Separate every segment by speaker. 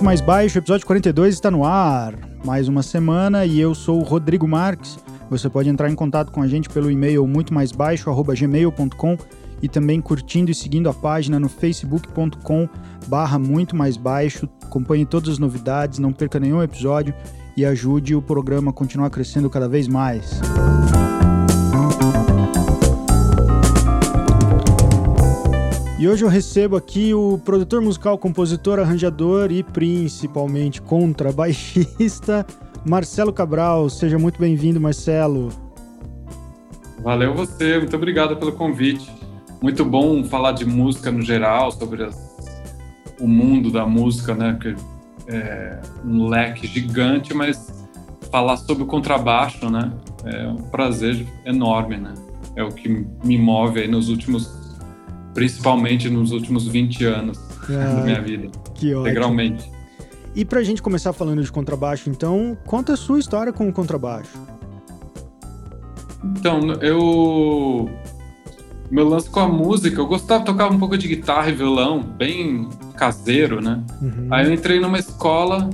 Speaker 1: Muito Mais Baixo, episódio 42 está no ar. Mais uma semana e eu sou o Rodrigo Marques. Você pode entrar em contato com a gente pelo e-mail muito mais baixo@gmail.com e também curtindo e seguindo a página no facebook.com barra muito mais baixo. Acompanhe todas as novidades, não perca nenhum episódio e ajude o programa a continuar crescendo cada vez mais. E hoje eu recebo aqui o produtor musical, compositor, arranjador e principalmente contrabaixista Marcelo Cabral. Seja muito bem-vindo, Marcelo.
Speaker 2: Valeu você, muito obrigado pelo convite. Muito bom falar de música no geral, sobre as, o mundo da música, né? Que é um leque gigante, mas falar sobre o contrabaixo, né? É um prazer enorme, né? É o que me move aí nos últimos principalmente nos últimos 20 anos ah, da minha vida.
Speaker 1: Que ótimo.
Speaker 2: Integralmente.
Speaker 1: E pra gente começar falando de contrabaixo, então, conta a sua história com o contrabaixo.
Speaker 2: Então, eu. Meu lance com a música, eu gostava de tocar um pouco de guitarra e violão, bem caseiro, né? Uhum. Aí eu entrei numa escola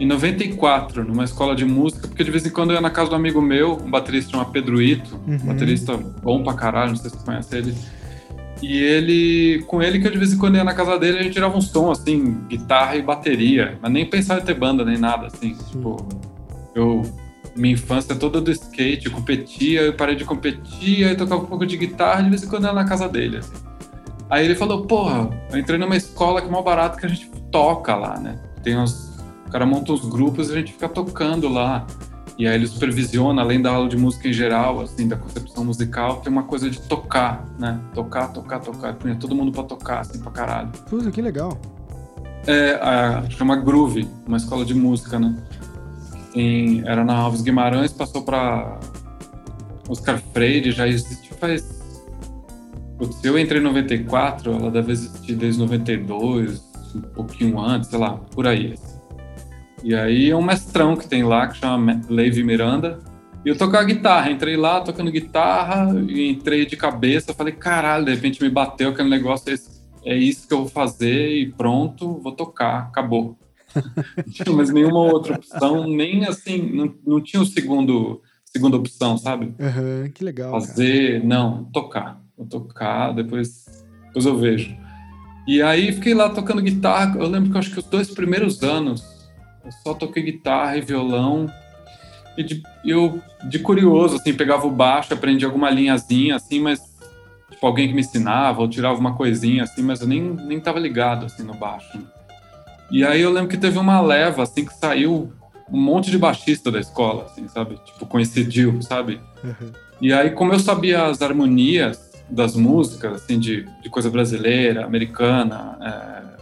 Speaker 2: em 94, numa escola de música, porque de vez em quando eu ia na casa do amigo meu, um baterista chamado Pedro Ito, uhum. baterista bom pra caralho, não sei se você conhece ele. E ele, com ele que eu de vez em quando ia na casa dele, a gente tirava uns tons, assim, guitarra e bateria. Mas nem pensava em ter banda, nem nada, assim. Tipo, eu, minha infância toda do skate, eu competia, eu parei de competir, aí tocava um pouco de guitarra, de vez em quando ia na casa dele, assim. Aí ele falou, porra, eu entrei numa escola que é mal barato que a gente toca lá, né? Tem uns... O cara monta uns grupos e a gente fica tocando lá. E aí ele supervisiona, além da aula de música em geral, assim, da concepção musical, tem uma coisa de tocar, né? Tocar, tocar, tocar. Punha todo mundo pra tocar, assim, pra caralho.
Speaker 1: Puta, que legal.
Speaker 2: É, a, chama Groove, uma escola de música, né? Em, era na Alves Guimarães, passou pra Oscar Freire, já existe faz... Putz, eu entrei em 94, ela deve existir desde 92, um pouquinho antes, sei lá, por aí, assim. E aí é um mestrão que tem lá, que chama Levi Miranda. E eu tocava guitarra, entrei lá tocando guitarra, e entrei de cabeça, falei, caralho, de repente me bateu aquele negócio, é isso que eu vou fazer e pronto, vou tocar, acabou. não tinha mais nenhuma outra opção, nem assim, não, não tinha o segundo, segunda opção, sabe?
Speaker 1: Uhum, que legal.
Speaker 2: Fazer,
Speaker 1: cara.
Speaker 2: não, tocar. Vou tocar, depois, depois eu vejo. E aí fiquei lá tocando guitarra, eu lembro que eu acho que os dois primeiros anos eu só toquei guitarra e violão. E de, eu, de curioso, assim, pegava o baixo, aprendia alguma linhazinha, assim, mas tipo, alguém que me ensinava ou tirava uma coisinha, assim, mas eu nem, nem tava ligado, assim, no baixo. E aí eu lembro que teve uma leva, assim, que saiu um monte de baixista da escola, assim, sabe? Tipo, coincidiu, sabe? Uhum. E aí, como eu sabia as harmonias das músicas, assim, de, de coisa brasileira, americana, é,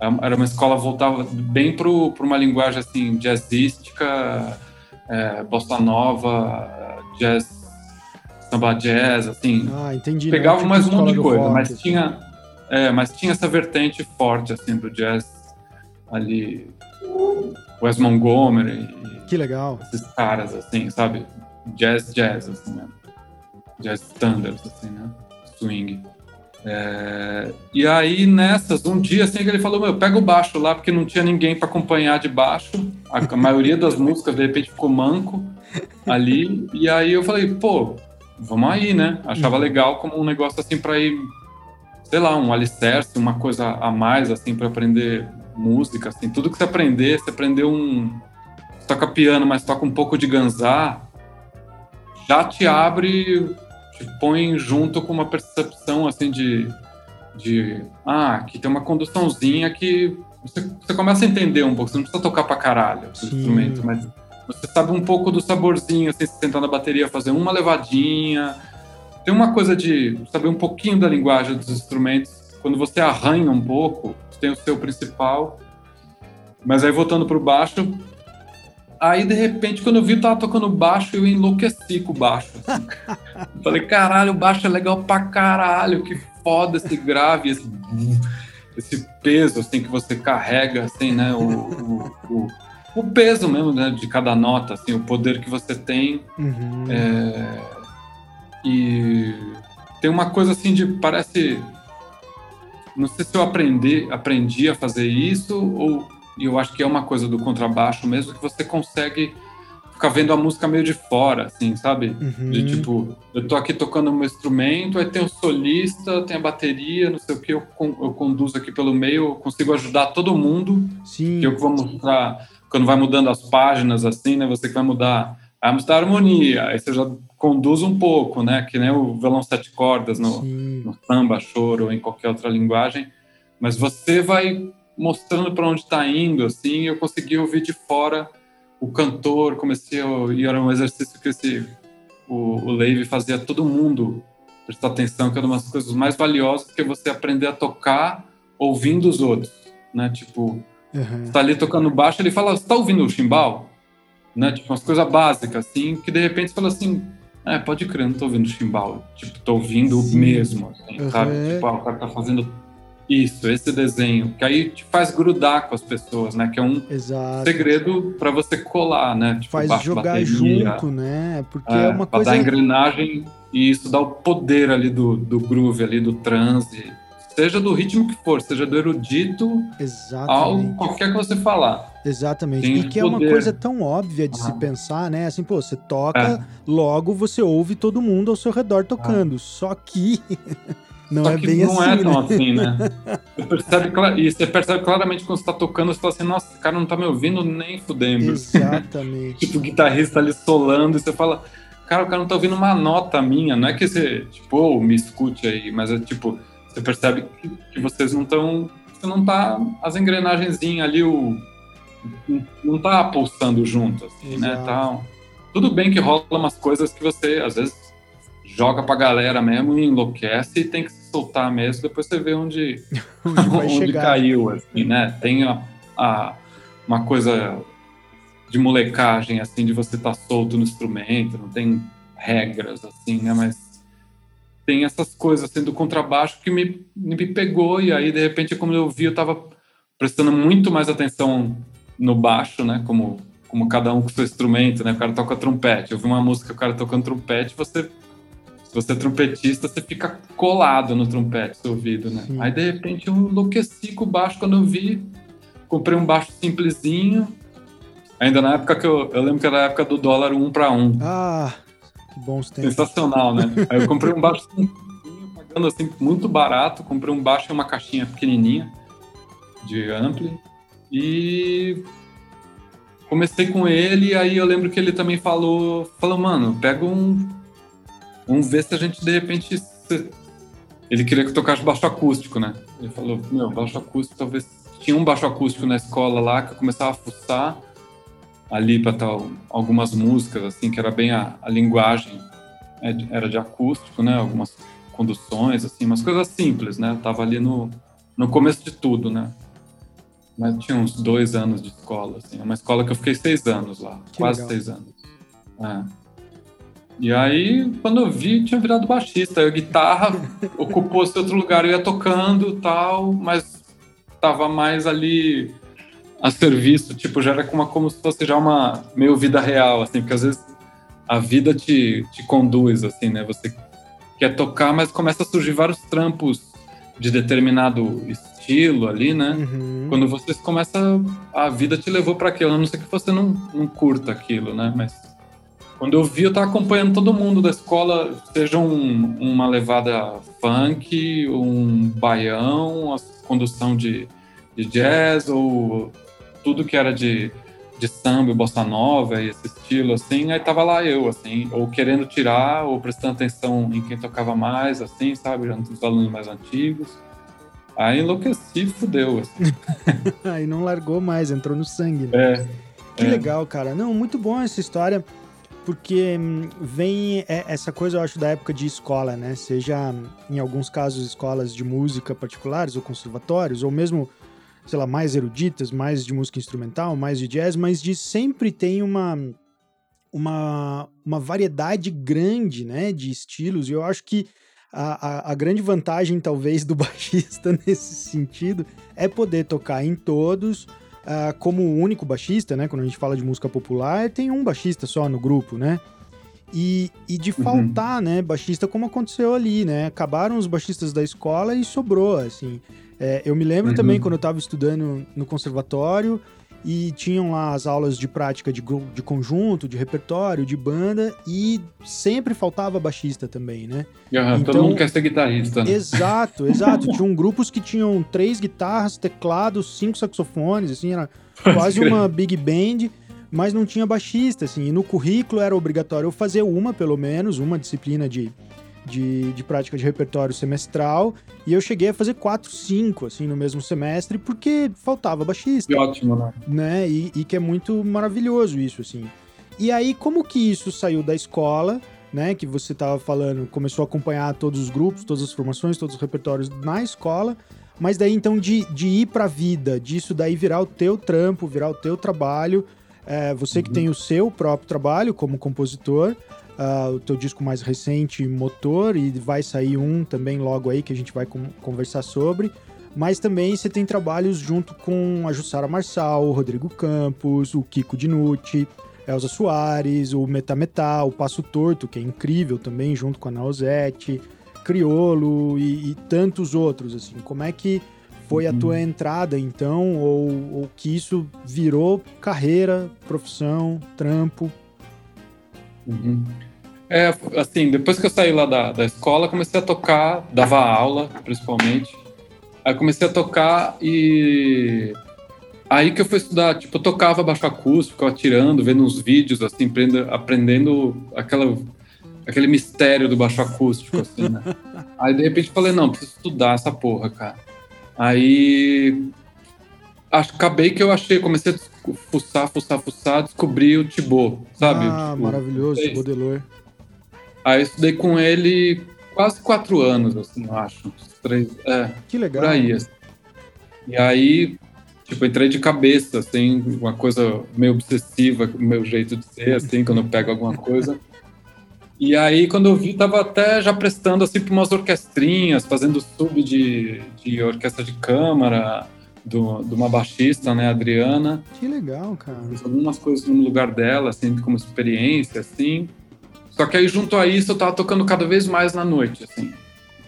Speaker 2: era uma escola voltava bem para uma linguagem assim jazzística, é, bossa nova, jazz, samba jazz, assim.
Speaker 1: Ah, entendi.
Speaker 2: Pegava mais um monte de coisa, rock, mas assim. tinha, é, mas tinha essa vertente forte assim do jazz ali, Wes Montgomery.
Speaker 1: Que legal.
Speaker 2: Esses caras assim, sabe? Jazz, jazz assim, né? Jazz standards assim, né? Swing. É, e aí, nessas, um dia assim que ele falou: Meu, pega o baixo lá, porque não tinha ninguém para acompanhar de baixo. A, a maioria das músicas, de repente, ficou manco ali. E aí eu falei: Pô, vamos aí, né? Achava uhum. legal como um negócio assim para ir, sei lá, um alicerce, uma coisa a mais, assim, para aprender música. Assim. Tudo que você aprender, você aprendeu um. Você toca piano, mas toca um pouco de ganzá, já te abre te põe junto com uma percepção assim de, de ah, aqui tem uma conduçãozinha que você, você começa a entender um pouco, você não precisa tocar pra caralho o instrumento, mas você sabe um pouco do saborzinho, assim, você sentar na bateria, fazer uma levadinha. Tem uma coisa de saber um pouquinho da linguagem dos instrumentos. Quando você arranha um pouco, tem o seu principal. Mas aí voltando para o baixo, Aí, de repente, quando eu vi, eu tava tocando baixo eu enlouqueci com o baixo. Assim. Falei, caralho, o baixo é legal pra caralho, que foda esse grave, esse, esse peso, assim, que você carrega, assim, né? O, o, o, o peso mesmo, né? De cada nota, assim, o poder que você tem. Uhum. É, e tem uma coisa, assim, de, parece... Não sei se eu aprendi, aprendi a fazer isso ou e eu acho que é uma coisa do contrabaixo mesmo, que você consegue ficar vendo a música meio de fora, assim, sabe? Uhum. De tipo, eu tô aqui tocando um instrumento, aí tem o solista, tem a bateria, não sei o que, eu, eu conduzo aqui pelo meio, eu consigo ajudar todo mundo.
Speaker 1: Sim.
Speaker 2: Que eu vou mostrar, quando vai mudando as páginas, assim, né? Você que vai mudar, vai mostrar a harmonia, aí você já conduz um pouco, né? Que nem o violão sete cordas no, no samba, choro ou em qualquer outra linguagem. Mas você vai mostrando para onde está indo, assim, eu consegui ouvir de fora o cantor, comecei a, e era um exercício que esse, o, o Levi fazia todo mundo prestar atenção, que era uma das coisas mais valiosas, que é você aprender a tocar ouvindo os outros, né? Tipo, uhum. você tá ali tocando baixo, ele fala, você tá ouvindo o chimbal? Né? Tipo, umas coisas básicas, assim, que de repente você fala assim, é, pode crer, não tô ouvindo chimbal. Tipo, tô ouvindo Sim. mesmo, assim, uhum. sabe? Tipo, ah, o cara tá fazendo isso, esse desenho, que aí te faz grudar com as pessoas, né? Que é um Exato. segredo para você colar, né?
Speaker 1: Tipo, faz jogar bateria, junto, né? Porque é, é uma
Speaker 2: coisa.
Speaker 1: dar
Speaker 2: engrenagem e isso dá o poder ali do, do groove, ali do transe, seja do ritmo que for, seja do erudito
Speaker 1: Exatamente.
Speaker 2: ao qualquer que você falar.
Speaker 1: Exatamente. Tem e que é uma coisa tão óbvia de ah. se pensar, né? Assim, pô, você toca, é. logo você ouve todo mundo ao seu redor tocando. Ah. Só que Não Só é bem
Speaker 2: não
Speaker 1: assim.
Speaker 2: Não é tão né? assim, né? Você percebe, e você percebe claramente quando você tá tocando, você fala assim, nossa, esse cara não tá me ouvindo nem fudendo.
Speaker 1: Exatamente.
Speaker 2: tipo, o guitarrista ali solando, e você fala, cara, o cara não tá ouvindo uma nota minha. Não é que você, tipo, oh, me escute aí, mas é tipo, você percebe que, que vocês não estão. Você não tá. As engrenagenzinhas ali, o. Não tá pulsando junto, assim, né, Exato. né? Tá, tudo bem que rola umas coisas que você, às vezes, joga pra galera mesmo e enlouquece e tem que soltar mesmo, depois você vê onde, onde, onde caiu, assim, né? Tem a, a, uma coisa de molecagem, assim, de você estar tá solto no instrumento, não tem regras, assim, né? Mas tem essas coisas, assim, do contrabaixo que me, me pegou e aí, de repente, como eu vi, eu tava prestando muito mais atenção no baixo, né? Como, como cada um com seu instrumento, né? O cara toca trompete. Eu vi uma música, o cara tocando trompete, você você é trompetista, você fica colado no trompete, seu ouvido, né? Sim. Aí, de repente, eu enlouqueci com o baixo quando eu vi. Comprei um baixo simplesinho. Ainda na época que eu... Eu lembro que era a época do dólar um para um.
Speaker 1: Ah, que bons tempos.
Speaker 2: Sensacional, né? Aí eu comprei um baixo simplesinho, pagando assim, muito barato. Comprei um baixo e uma caixinha pequenininha de ampli. E comecei com ele, aí eu lembro que ele também falou, falou, mano, pega um Vamos ver se a gente, de repente. Se... Ele queria que eu tocasse baixo acústico, né? Ele falou: Meu, baixo acústico, talvez. Tinha um baixo acústico na escola lá que eu começava a fuçar ali para tal algumas músicas, assim, que era bem a, a linguagem é, era de acústico, né? Algumas conduções, assim, umas coisas simples, né? Eu tava ali no, no começo de tudo, né? Mas tinha uns dois anos de escola, assim. Uma escola que eu fiquei seis anos lá, que quase legal. seis anos. É. E aí, quando eu vi, tinha virado baixista. A guitarra ocupou esse outro lugar. Eu ia tocando tal, mas tava mais ali a serviço. Tipo, já era como, como se fosse já uma meio vida real, assim, porque às vezes a vida te, te conduz, assim, né? Você quer tocar, mas começa a surgir vários trampos de determinado estilo ali, né? Uhum. Quando você começa, a vida te levou para aquilo, a não ser que você não, não curta aquilo, né? Mas quando eu vi, eu tava acompanhando todo mundo da escola, seja um, uma levada funk, um baião, a condução de, de jazz, ou tudo que era de, de samba, bossa nova esse estilo, assim, aí tava lá eu, assim, ou querendo tirar, ou prestando atenção em quem tocava mais, assim, sabe, os alunos mais antigos. Aí enlouqueci, fudeu, assim.
Speaker 1: aí não largou mais, entrou no sangue.
Speaker 2: Né? É.
Speaker 1: Que é. legal, cara. Não, muito bom essa história porque hum, vem é, essa coisa, eu acho, da época de escola, né? Seja, em alguns casos, escolas de música particulares ou conservatórios, ou mesmo, sei lá, mais eruditas, mais de música instrumental, mais de jazz, mas de sempre tem uma, uma, uma variedade grande, né, de estilos, e eu acho que a, a, a, grande vantagem, talvez, do baixista nesse sentido é poder tocar em todos, uh, como o único baixista, né? Quando a gente fala de música popular, tem um baixista só no grupo, né? E, e de uhum. faltar, uhum. né, baixista, como aconteceu ali, né? Acabaram os baixistas da escola e sobrou, assim. É, eu me lembro uhum. também quando eu estava estudando no conservatório e tinham lá as aulas de prática de, de conjunto, de repertório, de banda e sempre faltava baixista também, né?
Speaker 2: Uhum, então, todo mundo quer ser guitarrista, né?
Speaker 1: Exato, exato. tinham grupos que tinham três guitarras, teclados, cinco saxofones, assim, era quase uma big band mas não tinha baixista, assim, e no currículo era obrigatório eu fazer uma, pelo menos, uma disciplina de, de, de prática de repertório semestral, e eu cheguei a fazer quatro, cinco, assim, no mesmo semestre, porque faltava baixista.
Speaker 2: Que ótimo, né?
Speaker 1: né? E, e que é muito maravilhoso isso, assim. E aí, como que isso saiu da escola, né, que você estava falando, começou a acompanhar todos os grupos, todas as formações, todos os repertórios na escola, mas daí então de, de ir para a vida, disso daí virar o teu trampo, virar o teu trabalho, é, você que uhum. tem o seu próprio trabalho como compositor, uh, o teu disco mais recente, Motor, e vai sair um também logo aí que a gente vai conversar sobre. Mas também você tem trabalhos junto com a Jussara Marçal, o Rodrigo Campos, o Kiko Dinucci, Elza Soares, o Metametal, o Passo Torto, que é incrível também, junto com a Nausete, Criolo e, e tantos outros, assim. Como é que foi a tua uhum. entrada, então, ou, ou que isso virou carreira, profissão, trampo?
Speaker 2: Uhum. É, assim, depois que eu saí lá da, da escola, comecei a tocar, dava aula, principalmente. Aí comecei a tocar e... Aí que eu fui estudar, tipo, eu tocava baixo acústico, ficava tirando, vendo uns vídeos, assim, aprendendo, aprendendo aquela, aquele mistério do baixo acústico, assim, né? Aí, de repente, falei, não, preciso estudar essa porra, cara. Aí acabei que eu achei, comecei a fuçar, fuçar, fuçar, descobri o Thibaut, sabe?
Speaker 1: Ah, tipo, maravilhoso, Thibaut Delor.
Speaker 2: Aí estudei com ele quase quatro anos, assim, eu acho. Três, é,
Speaker 1: que legal.
Speaker 2: Por aí, assim. E aí, tipo, entrei de cabeça, assim, uma coisa meio obsessiva, o meu jeito de ser, assim, quando eu pego alguma coisa. E aí, quando eu vi, tava até já prestando assim para umas orquestrinhas, fazendo sub de, de orquestra de câmara, do, de uma baixista, né, Adriana.
Speaker 1: Que legal, cara.
Speaker 2: Fiz algumas coisas no lugar dela, assim, como experiência, assim. Só que aí, junto a isso, eu tava tocando cada vez mais na noite, assim.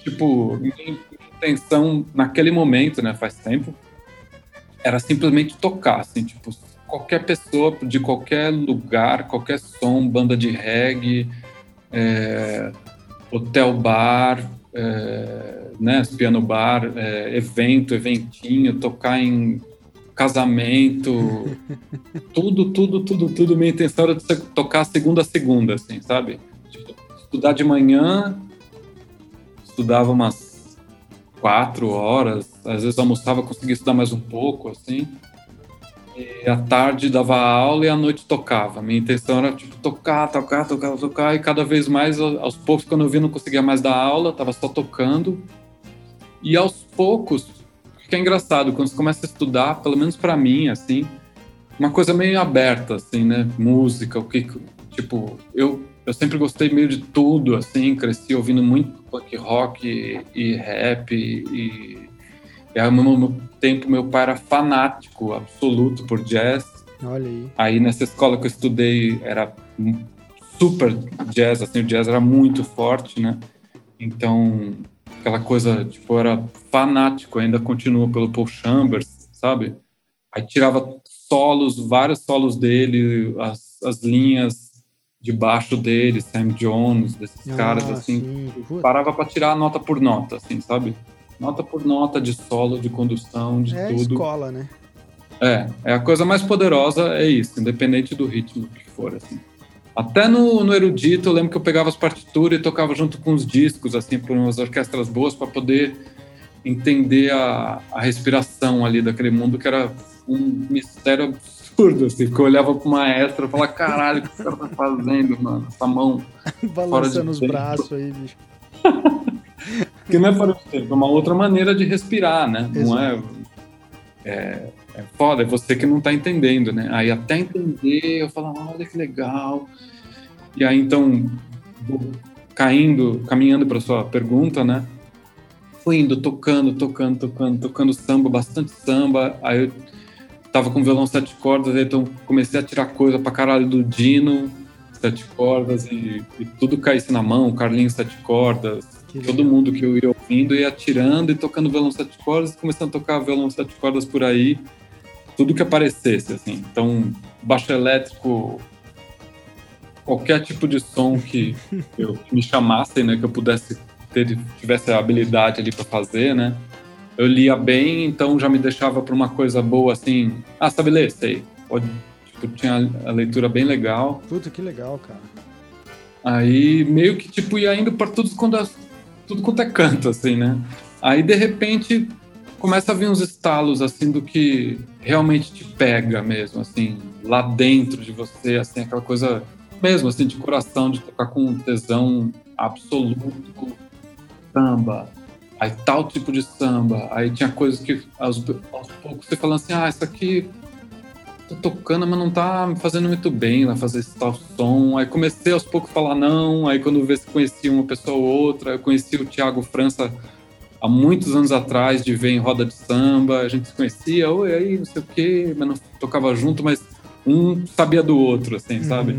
Speaker 2: Tipo, minha intenção naquele momento, né, faz tempo, era simplesmente tocar, assim, tipo, qualquer pessoa de qualquer lugar, qualquer som, banda de reggae, é, hotel bar, é, né, piano bar, é, evento, eventinho, tocar em casamento, tudo, tudo, tudo, tudo. Minha intenção era tocar segunda a segunda, assim, sabe? Tipo, estudar de manhã, estudava umas quatro horas, às vezes almoçava, conseguia estudar mais um pouco, assim. E à tarde dava aula e à noite tocava. Minha intenção era tipo tocar, tocar, tocar, tocar e cada vez mais aos poucos quando eu vi não conseguia mais dar aula, tava só tocando. E aos poucos, que é engraçado quando você começa a estudar, pelo menos para mim assim, uma coisa meio aberta assim, né? Música, o que tipo, eu eu sempre gostei meio de tudo assim, cresci ouvindo muito punk rock e, e rap e e ao mesmo tempo, meu pai era fanático absoluto por jazz.
Speaker 1: Olha aí.
Speaker 2: Aí nessa escola que eu estudei era super jazz, assim, o jazz era muito forte, né? Então, aquela coisa, tipo, era fanático, ainda continua pelo Paul Chambers, sabe? Aí tirava solos, vários solos dele, as, as linhas de baixo dele, Sam Jones, desses ah, caras, assim. Sim. Parava para tirar nota por nota, assim, sabe? nota por nota de solo, de condução, de
Speaker 1: é
Speaker 2: tudo. É
Speaker 1: escola, né?
Speaker 2: É, é a coisa mais poderosa, é isso, independente do ritmo que for, assim. Até no, no erudito, eu lembro que eu pegava as partituras e tocava junto com os discos, assim, por umas orquestras boas, para poder entender a, a respiração ali daquele mundo, que era um mistério absurdo, assim, que eu olhava pro maestro e falava, caralho, o que esse cara tá fazendo, mano? Essa mão.
Speaker 1: Balançando os braços aí, bicho.
Speaker 2: Porque não é para você, é uma outra maneira de respirar, né? Exato. Não é, é, é foda, é você que não está entendendo, né? Aí até entender, eu falo, olha que legal. E aí então, caindo, caminhando para sua pergunta, né? Fui indo, tocando, tocando, tocando, tocando samba, bastante samba. Aí eu tava com violão sete cordas, aí então comecei a tirar coisa pra caralho do Dino, sete cordas e, e tudo caísse na mão, Carlinhos sete cordas, todo mundo que eu ia ouvindo ia tirando e tocando violão sete cordas, começando a tocar violão sete cordas por aí, tudo que aparecesse, assim. Então, baixo elétrico, qualquer tipo de som que, eu, que me chamasse, né, que eu pudesse ter, tivesse a habilidade ali para fazer, né? Eu lia bem, então já me deixava para uma coisa boa, assim. Ah, sabe ler? Sei. Pode, tipo, tinha a leitura bem legal.
Speaker 1: Puta, que legal, cara.
Speaker 2: Aí meio que tipo ia indo para tudo quando tudo quanto é canto, assim, né? Aí, de repente, começa a vir uns estalos, assim, do que realmente te pega mesmo, assim, lá dentro de você, assim, aquela coisa mesmo, assim, de coração, de tocar com um tesão absoluto, samba, aí tal tipo de samba, aí tinha coisas que aos, aos poucos você falando assim, ah, isso aqui tô tocando, mas não tá me fazendo muito bem lá fazer esse tal som. Aí comecei aos poucos a falar não, aí quando vê se conhecia uma pessoa ou outra, eu conheci o Thiago França há muitos anos atrás, de ver em roda de samba, a gente se conhecia, oi, aí, não sei o quê, mas não tocava junto, mas um sabia do outro, assim, uhum. sabe?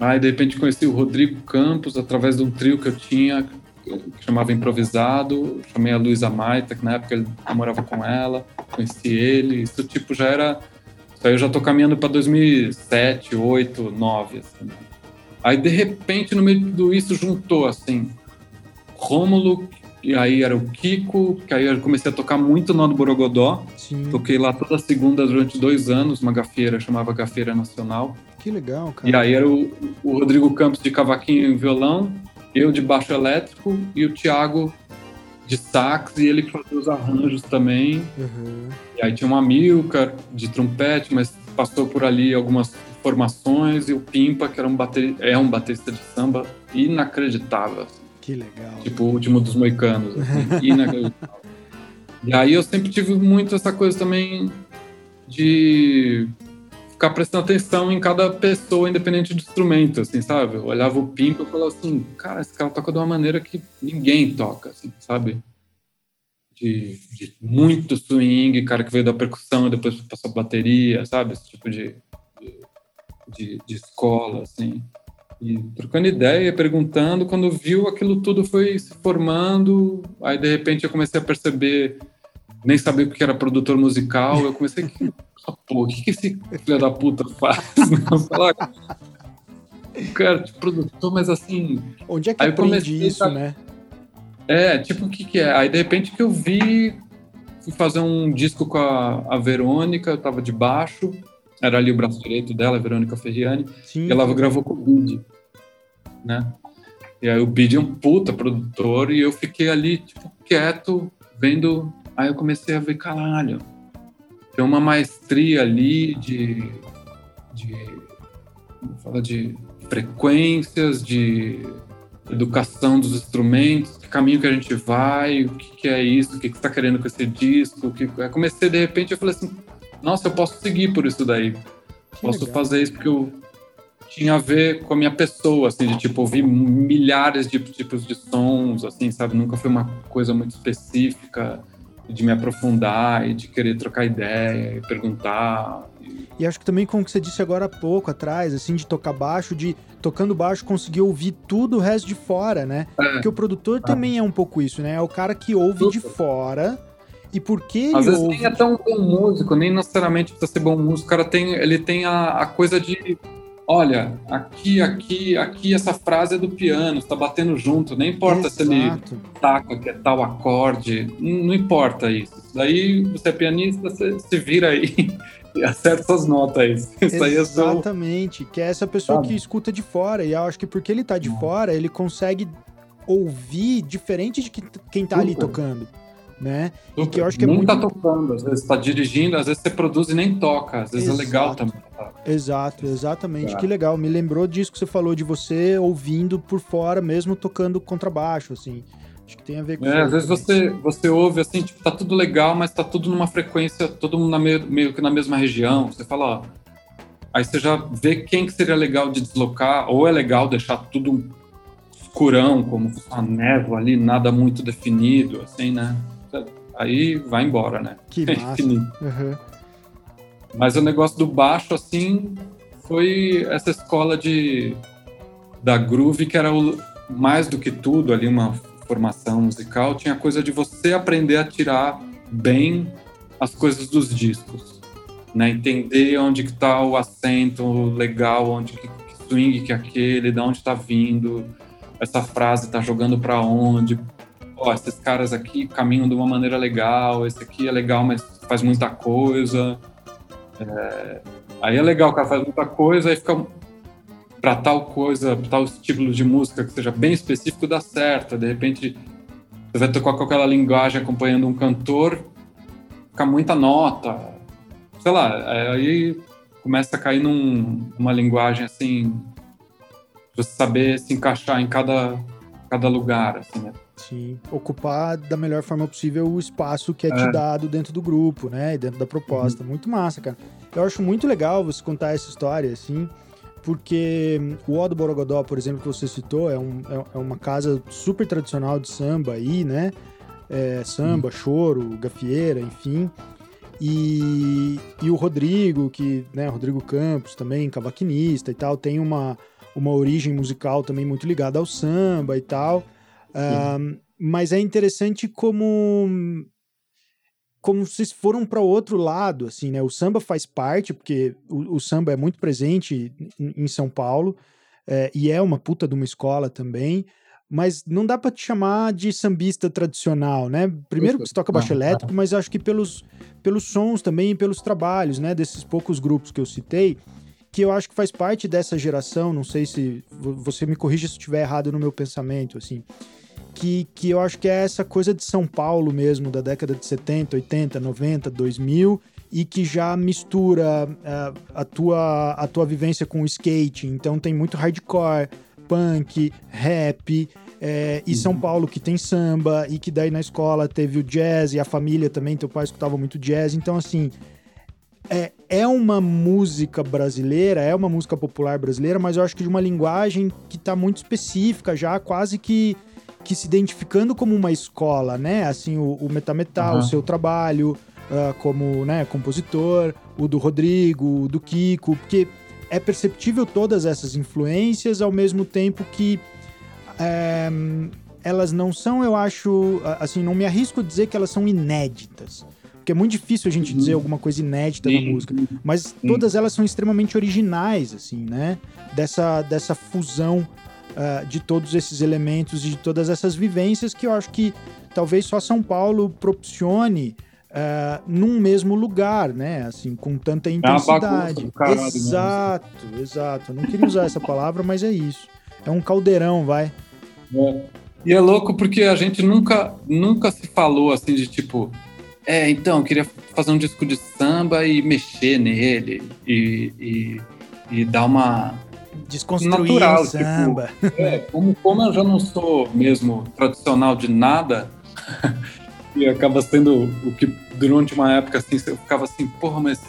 Speaker 2: Aí, de repente, conheci o Rodrigo Campos através de um trio que eu tinha, que chamava Improvisado, chamei a Luísa Maita, que na época ele morava com ela, conheci ele, isso, tipo, já era isso aí eu já tô caminhando para 2007, 8, 9, assim. Aí, de repente, no meio de tudo isso, juntou, assim, Rômulo, e aí era o Kiko, que aí eu comecei a tocar muito no Borogodó. Sim. Toquei lá toda segunda durante dois anos, uma gafeira, chamava Gafeira Nacional.
Speaker 1: Que legal, cara.
Speaker 2: E aí era o, o Rodrigo Campos de cavaquinho e violão, eu de baixo elétrico e o Thiago de sax e ele que fazia os arranjos também. Uhum. E aí tinha uma Milka de trompete, mas passou por ali algumas formações e o Pimpa, que era um bater... é um baterista de samba inacreditável.
Speaker 1: Que legal.
Speaker 2: Tipo o último dos moicanos, assim, inacreditável. e aí eu sempre tive muito essa coisa também de ficar prestando atenção em cada pessoa, independente do instrumento, assim, sabe? Eu olhava o Pimpa e falava assim, cara, esse cara toca de uma maneira que ninguém toca, assim, sabe? De, de muito swing, cara que veio da percussão e depois passou a bateria, sabe? Esse tipo de, de, de escola, assim. E trocando ideia, perguntando, quando viu aquilo tudo foi se formando, aí de repente eu comecei a perceber, nem saber o que era produtor musical, eu comecei a pô, o que, que esse filho da puta faz? Falar, cara, de produtor, mas assim.
Speaker 1: Onde é que aí aprende isso, a... né?
Speaker 2: É, tipo, o que, que é? Aí de repente que eu vi, fui fazer um disco com a, a Verônica, eu tava de baixo, era ali o braço direito dela, Verônica Ferriani, Sim. e ela gravou com o Bid, né? E aí o Bid é um puta produtor, e eu fiquei ali, tipo, quieto, vendo. Aí eu comecei a ver, caralho, tem uma maestria ali de, de, fala de frequências, de educação dos instrumentos, que caminho que a gente vai, o que, que é isso, o que, que você está querendo com esse disco. Que... Aí comecei, de repente, eu falei assim, nossa, eu posso seguir por isso daí. Que posso legal. fazer isso porque eu tinha a ver com a minha pessoa, assim, de tipo, ouvir milhares de tipos de sons, assim, sabe? Nunca foi uma coisa muito específica de me aprofundar e de querer trocar ideia e perguntar.
Speaker 1: E acho que também, como você disse agora há pouco atrás, assim, de tocar baixo, de tocando baixo conseguir ouvir tudo o resto de fora, né? É. Porque o produtor é. também é um pouco isso, né? É o cara que ouve tudo. de fora. E por que
Speaker 2: Às vezes
Speaker 1: ouve...
Speaker 2: nem é tão bom músico, nem necessariamente precisa ser bom músico. O cara tem, ele tem a, a coisa de olha, aqui, aqui, aqui essa frase é do piano, está batendo junto, nem importa Exato. se ele taca que é tal acorde, não importa isso. Daí você é pianista, você se vira aí e acerta suas notas
Speaker 1: aí. Isso Exatamente, que é essa pessoa Sabe? que escuta de fora, e eu acho que porque ele está de fora, ele consegue ouvir diferente de quem está ali tocando né?
Speaker 2: E que eu acho que é nem muito... tá tocando, às vezes tá dirigindo, às vezes você produz e nem toca, às vezes Exato. é legal também. Tá?
Speaker 1: Exato, exatamente, é. que legal. Me lembrou disso que você falou de você ouvindo por fora, mesmo tocando contrabaixo, assim. Acho que tem a ver com
Speaker 2: é, às vezes você, você ouve assim, tipo, tá tudo legal, mas tá tudo numa frequência, todo mundo na meio, meio que na mesma região. Você fala, ó, aí você já vê quem que seria legal de deslocar, ou é legal deixar tudo escurão, como a névoa ali, nada muito definido, assim, né? Aí vai embora, né?
Speaker 1: Que massa. uhum.
Speaker 2: Mas o negócio do baixo, assim, foi essa escola de da groove que era o, mais do que tudo ali uma formação musical, tinha a coisa de você aprender a tirar bem as coisas dos discos, né? Entender onde que tá o acento legal, onde que, que swing que é aquele, de onde está vindo, essa frase está jogando para onde. Ó, esses caras aqui caminham de uma maneira legal, esse aqui é legal, mas faz muita coisa. É... Aí é legal, o cara faz muita coisa, aí fica para tal coisa, tal estilo de música que seja bem específico, dá certo. De repente, você vai tocar com aquela linguagem acompanhando um cantor, fica muita nota. Sei lá, é, aí começa a cair num, numa linguagem assim, você saber se encaixar em cada, cada lugar, assim, né?
Speaker 1: Sim, ocupar da melhor forma possível o espaço que é, é. te dado dentro do grupo, né? dentro da proposta. Uhum. Muito massa, cara. Eu acho muito legal você contar essa história, assim, porque o O do Borogodó, por exemplo, que você citou, é, um, é, é uma casa super tradicional de samba aí, né? É, samba, choro, gafieira, enfim. E, e o Rodrigo, que, né, Rodrigo Campos também, cavaquinista e tal, tem uma, uma origem musical também muito ligada ao samba e tal. Uh, mas é interessante como como vocês foram para outro lado, assim, né? O samba faz parte, porque o, o samba é muito presente em, em São Paulo, é, e é uma puta de uma escola também, mas não dá para te chamar de sambista tradicional, né? Primeiro que você toca baixo elétrico, mas acho que pelos, pelos sons também e pelos trabalhos, né? Desses poucos grupos que eu citei, que eu acho que faz parte dessa geração, não sei se você me corrija se estiver errado no meu pensamento, assim, que, que eu acho que é essa coisa de São Paulo mesmo, da década de 70, 80, 90, 2000, e que já mistura uh, a, tua, a tua vivência com o skate. Então tem muito hardcore, punk, rap, é, e São uhum. Paulo que tem samba, e que daí na escola teve o jazz, e a família também, teu pai escutava muito jazz. Então, assim, é, é uma música brasileira, é uma música popular brasileira, mas eu acho que de uma linguagem que está muito específica já, quase que que se identificando como uma escola, né? Assim, o, o Metametal, uhum. o seu trabalho uh, como né, compositor, o do Rodrigo, o do Kiko, porque é perceptível todas essas influências ao mesmo tempo que é, elas não são, eu acho, assim, não me arrisco a dizer que elas são inéditas. Porque é muito difícil a gente uhum. dizer alguma coisa inédita Sim. na música. Mas Sim. todas elas são extremamente originais, assim, né? Dessa, dessa fusão uh, de todos esses elementos e de todas essas vivências que eu acho que talvez só São Paulo propicione uh, num mesmo lugar, né? Assim, com tanta intensidade. É exato, né? exato. Não queria usar essa palavra, mas é isso. É um caldeirão, vai.
Speaker 2: É. E é louco porque a gente nunca, nunca se falou assim de tipo, é, então, eu queria fazer um disco de samba e mexer nele e, e, e dar uma
Speaker 1: Desconstruir natural, tipo, samba.
Speaker 2: Tipo, é, como, como eu já não sou mesmo tradicional de nada, e acaba sendo o que durante uma época assim, eu ficava assim, porra, mas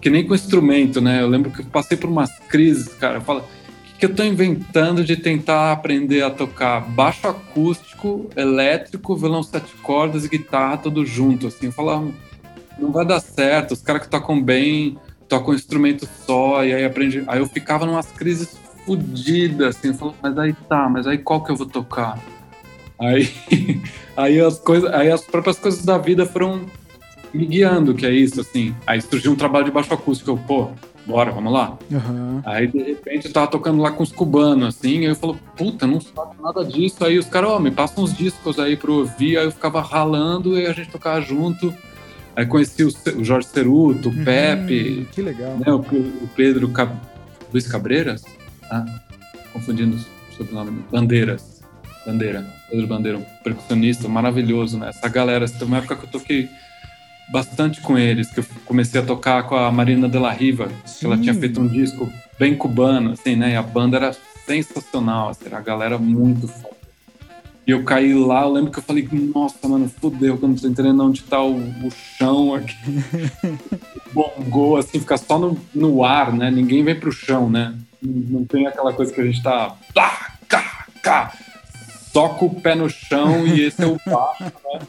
Speaker 2: que nem com instrumento, né? Eu lembro que eu passei por umas crises, cara. Eu falo, o que, que eu tô inventando de tentar aprender a tocar baixo acústico, elétrico, violão sete cordas e guitarra tudo junto, assim. Eu falava, não vai dar certo, os caras que tocam bem toca um instrumento só, e aí aprende. Aí eu ficava numas crises fodidas, assim, falando, mas aí tá, mas aí qual que eu vou tocar? Aí, aí as coisas, aí as próprias coisas da vida foram me guiando, que é isso, assim. Aí surgiu um trabalho de baixo acústico, eu, pô, bora, vamos lá. Uhum. Aí, de repente, eu tava tocando lá com os cubanos, assim, aí eu falo, puta, não sabe nada disso. Aí os caras, ó, oh, me passam uns discos aí pra ouvir, aí eu ficava ralando e a gente tocava junto. Aí conheci o, Jorge Ceruto, o uhum, Pepe.
Speaker 1: Que legal.
Speaker 2: Né, o, o, Pedro Cab... Luiz Cabreiras? Ah, confundindo o sobrenome. Bandeiras. Bandeira. Pedro Bandeira, um percussionista maravilhoso, né? Essa galera, tem uma época que eu toquei bastante com eles, que eu comecei a tocar com a Marina de la Riva, Sim. que ela tinha feito um disco bem cubano, assim, né? E a banda era sensacional, assim, era a galera muito foda. E eu caí lá, eu lembro que eu falei, nossa, mano, fudeu, que eu não tô entendendo onde tá o, o chão aqui. Bongou, assim, fica só no, no ar, né? Ninguém vem pro chão, né? Não tem aquela coisa que a gente tá. Tá, cá, cá, toca o pé no chão e esse é o baixo, né?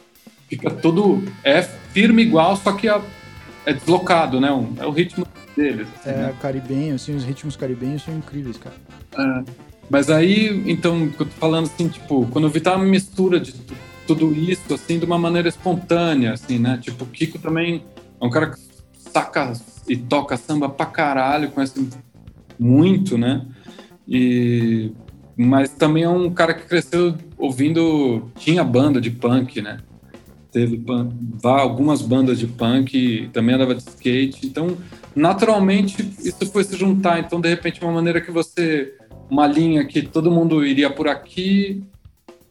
Speaker 2: Fica tudo. É firme igual, só que é, é deslocado, né? Um, é o ritmo deles.
Speaker 1: Assim, é, né? caribenho, assim, os ritmos caribenhos são incríveis, cara.
Speaker 2: É. Mas aí, então, falando assim, tipo, quando eu vi tava uma mistura de tudo isso, assim, de uma maneira espontânea, assim, né? Tipo, o Kiko também é um cara que saca e toca samba pra caralho, conhece muito, né? E mas também é um cara que cresceu ouvindo tinha banda de punk, né? Teve punk, algumas bandas de punk, também andava de skate, então naturalmente isso foi se juntar, então de repente uma maneira que você uma linha que todo mundo iria por aqui,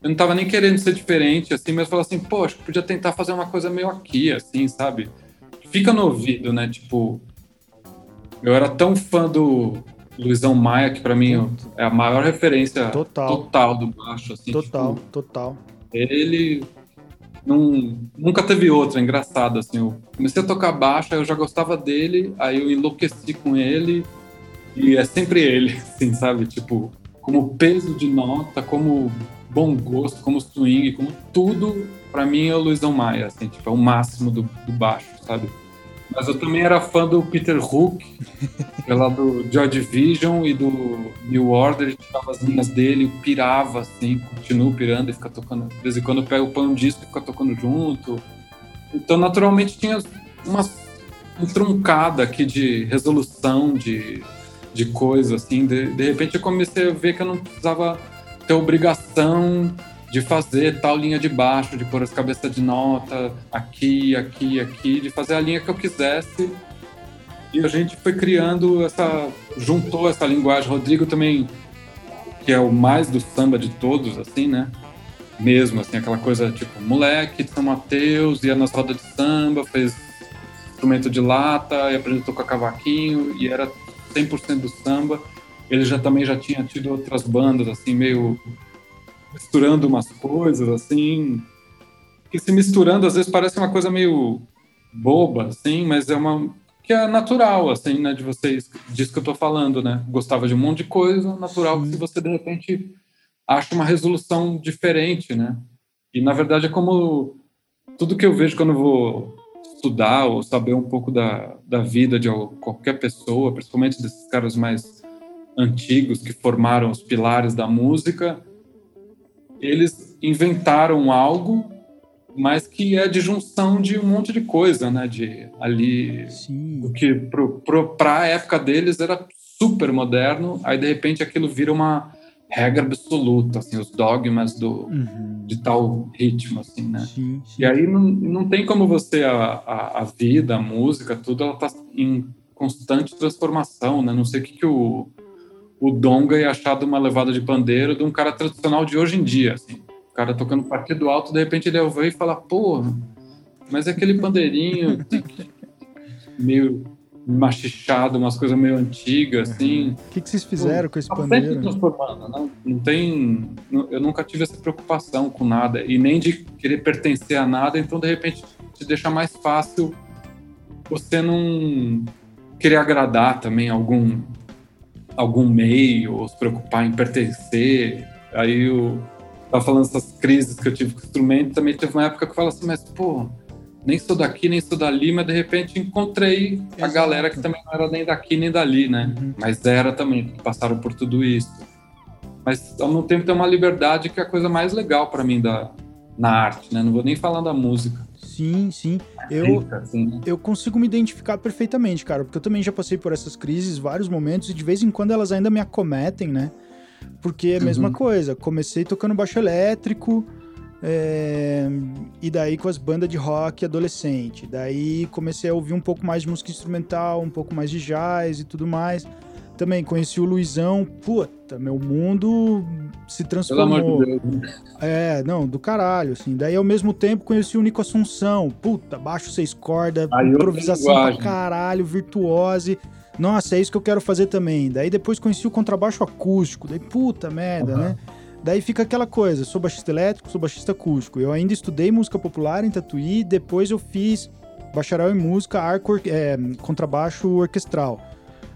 Speaker 2: eu não tava nem querendo ser diferente assim, mas falou assim, poxa, podia tentar fazer uma coisa meio aqui assim, sabe? Fica no ouvido, né? Tipo, eu era tão fã do Luizão Maia, que para mim é a maior referência total, total do baixo. Assim,
Speaker 1: total, tipo, total.
Speaker 2: Ele não, nunca teve outra, engraçado. Assim, eu comecei a tocar baixo, aí eu já gostava dele, aí eu enlouqueci com ele, e é sempre ele, assim, sabe? Tipo, como peso de nota, como bom gosto, como swing, como tudo, para mim é o Luizão Maia, assim, tipo, é o máximo do, do baixo, sabe? Mas eu também era fã do Peter Hook, lá do Joy Division e do New Order, ele tirava as linhas dele, pirava assim, continuo pirando e fica tocando. De vez em quando eu pego o um disco e fica tocando junto. Então, naturalmente, tinha uma truncada aqui de resolução de, de coisa, assim. De, de repente eu comecei a ver que eu não precisava ter obrigação de fazer tal linha de baixo, de pôr as cabeças de nota aqui, aqui, aqui, de fazer a linha que eu quisesse. E a gente foi criando essa, juntou essa linguagem. Rodrigo também, que é o mais do samba de todos, assim, né? Mesmo, assim, aquela coisa tipo, moleque São Mateus, ia nas rodas de samba, fez instrumento de lata, e aprendeu a tocar cavaquinho, e era 100% do samba. Ele já também já tinha tido outras bandas, assim, meio misturando umas coisas, assim, que se misturando às vezes parece uma coisa meio boba, assim, mas é uma que é natural, assim, né, de vocês, disso que eu tô falando, né? Gostava de um monte de coisa, natural que você de repente acha uma resolução diferente, né? E na verdade é como tudo que eu vejo quando eu vou estudar ou saber um pouco da, da vida de qualquer pessoa, principalmente desses caras mais antigos que formaram os pilares da música, eles inventaram algo, mas que é de junção de um monte de coisa, né? De ali, Sim. o que para a época deles era super moderno, aí de repente aquilo vira uma regra absoluta, assim, os dogmas do, uhum. de tal ritmo, assim, né? Sim, sim. E aí não, não tem como você, a, a, a, vida, a música, tudo, ela tá em constante transformação, né? Não sei o que, que o, o Donga ia achar de uma levada de pandeiro de um cara tradicional de hoje em dia, assim. O cara tocando partido alto, de repente ele ouvir e falar, porra, mas é aquele pandeirinho meio machichado, umas coisas meio antigas, assim.
Speaker 1: O que, que vocês fizeram com esse pandeiro?
Speaker 2: transformando, né? Não tem... Eu nunca tive essa preocupação com nada, e nem de querer pertencer a nada, então, de repente, te deixa mais fácil você não querer agradar também algum algum meio, ou se preocupar em pertencer. Aí eu tava falando dessas crises que eu tive com o instrumento, também teve uma época que eu falo assim, mas pô, nem sou daqui, nem sou dali, mas de repente encontrei a galera que também não era nem daqui nem dali, né? Uhum. Mas era também, que passaram por tudo isso. Mas ao mesmo tempo tem uma liberdade que é a coisa mais legal para mim da, na arte, né? Não vou nem falar da música.
Speaker 1: Sim, sim. Eu, assim, né? eu consigo me identificar perfeitamente, cara, porque eu também já passei por essas crises vários momentos e de vez em quando elas ainda me acometem, né? Porque é a mesma uhum. coisa. Comecei tocando baixo elétrico, é... e daí com as bandas de rock adolescente. Daí comecei a ouvir um pouco mais de música instrumental, um pouco mais de jazz e tudo mais. Também conheci o Luizão, puta, meu mundo se transformou. Pelo amor de Deus. É, não, do caralho, assim. Daí ao mesmo tempo conheci o Nico Assunção, puta, baixo seis cordas, improvisação pra caralho, virtuose. Nossa, é isso que eu quero fazer também. Daí depois conheci o contrabaixo acústico, daí puta merda, uhum. né? Daí fica aquela coisa, sou baixista elétrico, sou baixista acústico. Eu ainda estudei música popular em Tatuí, depois eu fiz bacharel em música, arco, é, contrabaixo orquestral.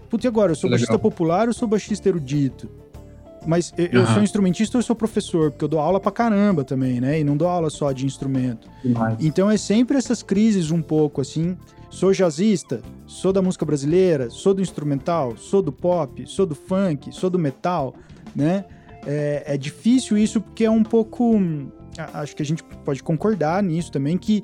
Speaker 1: Putz, e agora? Eu sou baixista popular ou sou baixista erudito? Mas eu, uhum. sou instrumentista ou eu sou professor? Porque eu dou aula pra caramba também, né? E não dou aula só de instrumento. Então é sempre essas crises um pouco, assim. sou jazzista, sou da música brasileira, sou do instrumental, sou do pop, sou do funk, sou do metal, né? É, é difícil isso porque é um pouco. Acho que a gente pode concordar nisso também, que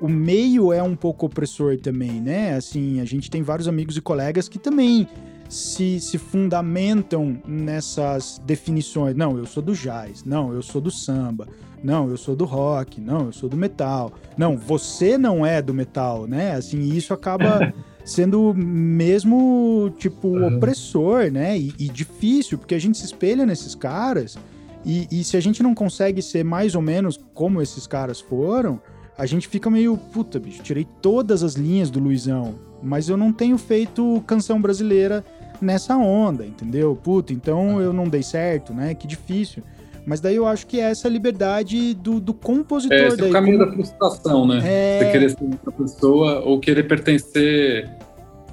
Speaker 1: o meio é um pouco opressor também, né? Assim, a gente tem vários amigos e colegas que também se, se fundamentam nessas definições. Não, eu sou do jazz. Não, eu sou do samba. Não, eu sou do rock. Não, eu sou do metal. Não, você não é do metal, né? Assim, isso acaba sendo mesmo, tipo, uhum. opressor, né? E, e, difícil, porque a gente se espelha nesses caras. E, e se a gente não consegue ser mais ou menos como esses caras foram, a gente fica meio, puta, bicho, tirei todas as linhas do Luizão, mas eu não tenho feito canção brasileira nessa onda, entendeu? Puta, então eu não dei certo, né? Que difícil. Mas daí eu acho que é essa liberdade do, do compositor. É, esse
Speaker 2: daí, é o caminho como... da frustração, né? É... Você querer ser outra pessoa ou querer pertencer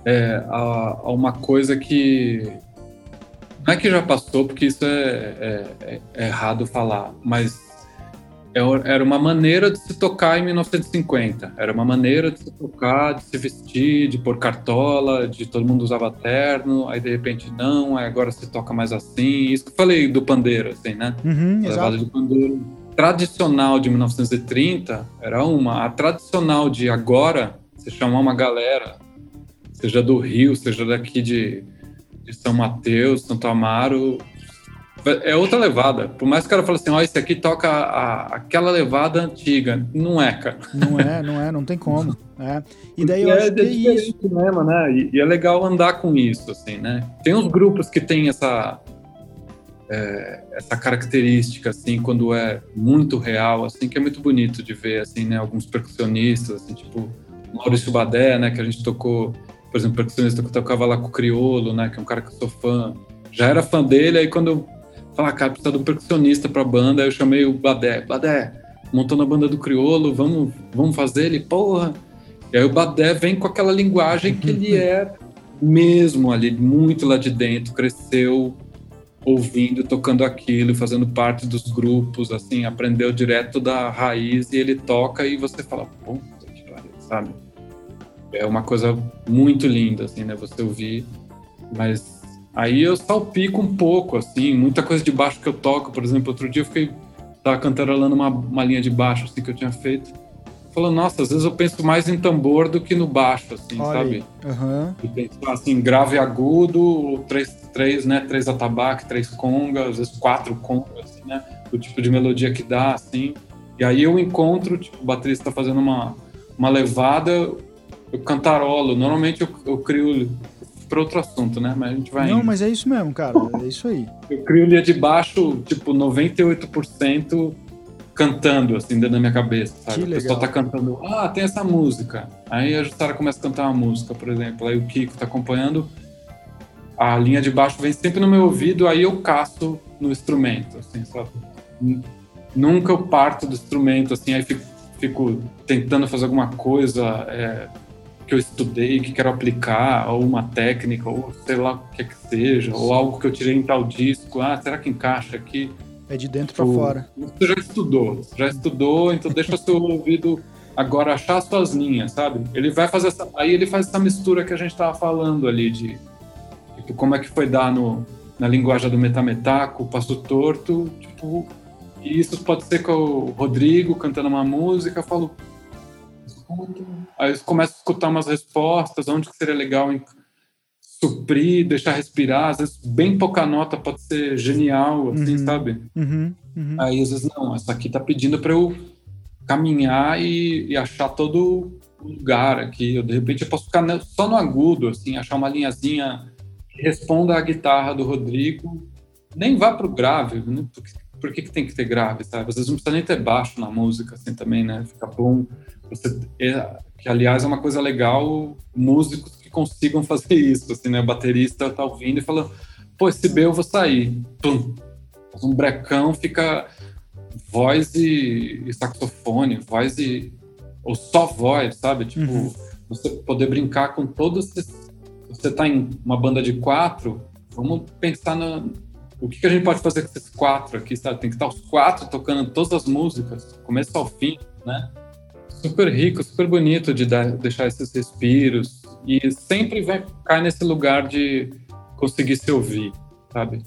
Speaker 2: é, a, a, uma coisa que. Não é que já passou, porque isso é, é, é, errado falar, mas era uma maneira de se tocar em 1950. Era uma maneira de se tocar, de se vestir, de pôr cartola, de todo mundo usava terno, aí de repente não, aí agora se toca mais assim. Isso que eu falei do pandeiro, assim, né?
Speaker 1: Uhum, Levada
Speaker 2: de pandeiro tradicional de 1930 era uma. A tradicional de agora, você chamar uma galera, seja do Rio, seja daqui de, de São Mateus, Santo Amaro, é outra levada. Por mais que o cara fale assim, ó, oh, esse aqui toca a, aquela levada antiga. Não é, cara.
Speaker 1: Não é, não é, não tem como. É. E daí eu é, acho que é isso.
Speaker 2: Mesmo, né? E, e, é legal andar com isso, assim, né? Tem uns grupos que tem essa é, essa característica, assim, quando é muito real, assim, que é muito bonito de ver, assim, né? Alguns percussionistas, assim, tipo Maurício Badé, né? Que a gente tocou, por exemplo, percussionista que tocava lá com o Criolo, né? Que é um cara que eu sou fã. Já era fã dele, aí quando falar, cara, precisa de um percussionista pra banda. Aí eu chamei o Badé. Badé, montando a banda do Criolo, vamos, vamos fazer ele? Porra! E aí o Badé vem com aquela linguagem que ele é mesmo ali, muito lá de dentro, cresceu ouvindo, tocando aquilo, fazendo parte dos grupos, assim, aprendeu direto da raiz e ele toca e você fala, puta que pariu, sabe? É uma coisa muito linda, assim, né? Você ouvir, mas Aí eu salpico um pouco, assim, muita coisa de baixo que eu toco. Por exemplo, outro dia eu fiquei, tava cantarolando uma, uma linha de baixo, assim, que eu tinha feito. Falando, nossa, às vezes eu penso mais em tambor do que no baixo, assim, Olha sabe?
Speaker 1: Uhum.
Speaker 2: E pensar, assim, grave agudo, três, três, né, três atabaque, três congas, às vezes quatro congas, assim, né? O tipo de melodia que dá, assim. E aí eu encontro, tipo, o baterista tá fazendo uma, uma levada, eu cantarolo. Normalmente eu, eu crio para outro assunto, né? Mas a gente vai.
Speaker 1: Não, indo. mas é isso mesmo, cara. É isso aí.
Speaker 2: Eu crio linha de baixo, tipo, 98% cantando, assim, dentro da minha cabeça, sabe? Que o pessoal tá cantando, ah, tem essa música. Aí a Jussara começa a cantar uma música, por exemplo. Aí o Kiko tá acompanhando. A linha de baixo vem sempre no meu ouvido, aí eu caço no instrumento, assim, sabe? Nunca eu parto do instrumento, assim, aí fico, fico tentando fazer alguma coisa. É, que eu estudei, que quero aplicar, ou uma técnica, ou sei lá o que é que seja, ou algo que eu tirei em tal disco, ah, será que encaixa aqui?
Speaker 1: É de dentro para fora.
Speaker 2: Você já estudou, você já estudou, então deixa seu ouvido agora achar as suas linhas, sabe? Ele vai fazer essa, aí ele faz essa mistura que a gente estava falando ali de tipo, como é que foi dar no, na linguagem do metametaco, o passo torto, tipo, e isso pode ser com o Rodrigo cantando uma música, eu falo, Aí você começa a escutar umas respostas, onde que seria legal suprir, deixar respirar. Às vezes, bem pouca nota pode ser genial, assim,
Speaker 1: uhum.
Speaker 2: sabe?
Speaker 1: Uhum. Uhum.
Speaker 2: Aí, às vezes, não, essa aqui tá pedindo para eu caminhar e, e, achar todo lugar aqui. Eu, de repente, eu posso ficar só no agudo, assim, achar uma linhazinha que responda à guitarra do Rodrigo. Nem vá pro grave, né? Porque, por que, que tem que ter grave, sabe? Às vezes não precisa nem ter baixo na música, assim, também, né? Fica bom. Você, é, que aliás é uma coisa legal, músicos que consigam fazer isso, assim, né? O baterista tá ouvindo e fala, pô, esse B eu vou sair. Pum. Um brecão fica voz e, e saxofone, voz e ou só voz, sabe? Tipo, uhum. você poder brincar com todos esses. Você tá em uma banda de quatro, vamos pensar no, o que, que, a gente pode fazer com esses quatro aqui, sabe? Tem que estar os quatro tocando todas as músicas, começo ao fim, né? Super rico, super bonito de dar, deixar esses respiros e sempre vai cair nesse lugar de conseguir se ouvir, sabe?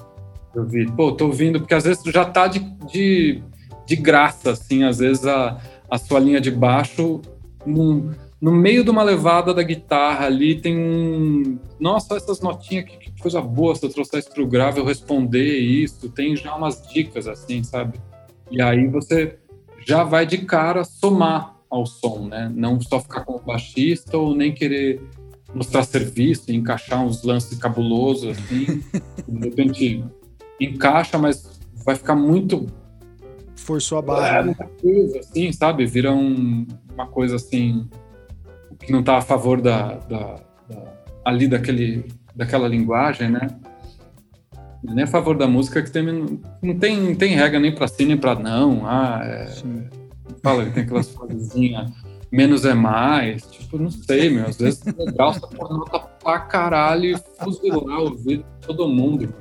Speaker 2: Ouvir. Pô, tô ouvindo, porque às vezes já tá de, de, de graça, assim, às vezes a, a sua linha de baixo num, no meio de uma levada da guitarra ali tem um. Nossa, essas notinhas, que, que coisa boa se eu trouxer isso pro grave, eu responder isso. Tem já umas dicas assim, sabe? E aí você já vai de cara somar ao som, né? Não só ficar com o baixista ou nem querer mostrar serviço, encaixar uns lances cabulosos assim. de repente encaixa, mas vai ficar muito
Speaker 1: forçou a barra. É,
Speaker 2: né? coisa, assim, sabe? Vira um, uma coisa assim que não está a favor da, da, da, ali daquele, daquela linguagem, né? Nem a favor da música que tem, não tem, não tem regra nem para sim nem para não. Ah, é, fala que tem aquelas frasezinhas menos é mais. Tipo, não sei, meu. Às vezes é legal essa porra nota pra caralho e fuzilar o ouvido de todo mundo.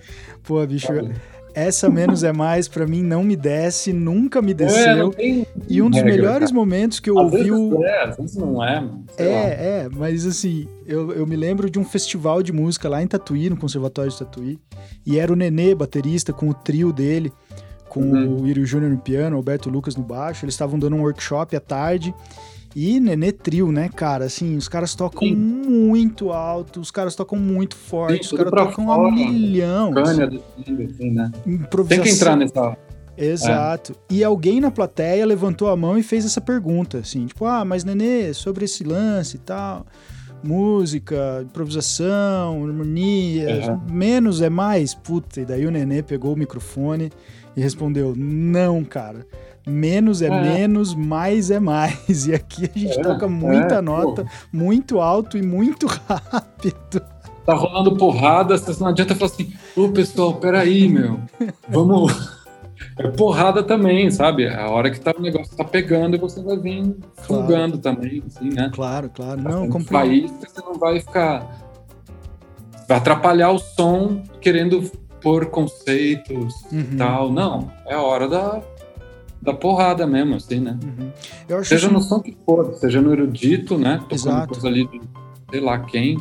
Speaker 1: Pô, bicho. Sabe? essa menos é mais para mim não me desce, nunca me é, desceu. É, tem, e um dos regra, melhores cara. momentos que eu às ouvi o
Speaker 2: é, às vezes não é.
Speaker 1: É, lá. é, mas assim, eu, eu me lembro de um festival de música lá em Tatuí, no Conservatório de Tatuí, e era o Nenê, baterista, com o trio dele, com uhum. o Írio Júnior no piano, o Alberto Lucas no baixo, eles estavam dando um workshop à tarde. E Nenê Trio, né, cara? Assim, os caras tocam Sim. muito alto, os caras tocam muito forte, Sim, os caras tocam fora, a milhão.
Speaker 2: Cânia do assim, né? Tem que entrar nessa.
Speaker 1: Exato. É. E alguém na plateia levantou a mão e fez essa pergunta, assim, tipo, ah, mas Nenê, sobre esse lance e tal, música, improvisação, harmonia, uhum. menos é mais? Puta, e daí o Nenê pegou o microfone e respondeu, não, cara menos é, é, menos, mais é mais. E aqui a gente é, toca muita é, nota, pô. muito alto e muito rápido.
Speaker 2: Tá rolando porrada, não adianta falar assim, ô pessoal, peraí, meu, vamos. É porrada também, sabe? A hora que tá, o negócio tá pegando, você vai vir claro. também, assim, né?
Speaker 1: Claro, claro. Não,
Speaker 2: compreendo. país você não vai ficar. Vai atrapalhar o som querendo pôr conceitos e uhum. tal. Não, é a hora da da porrada mesmo, assim, né? Uhum. seja isso... no som que for, seja no erudito, né? Tocando Exato. coisa ali de sei lá quem.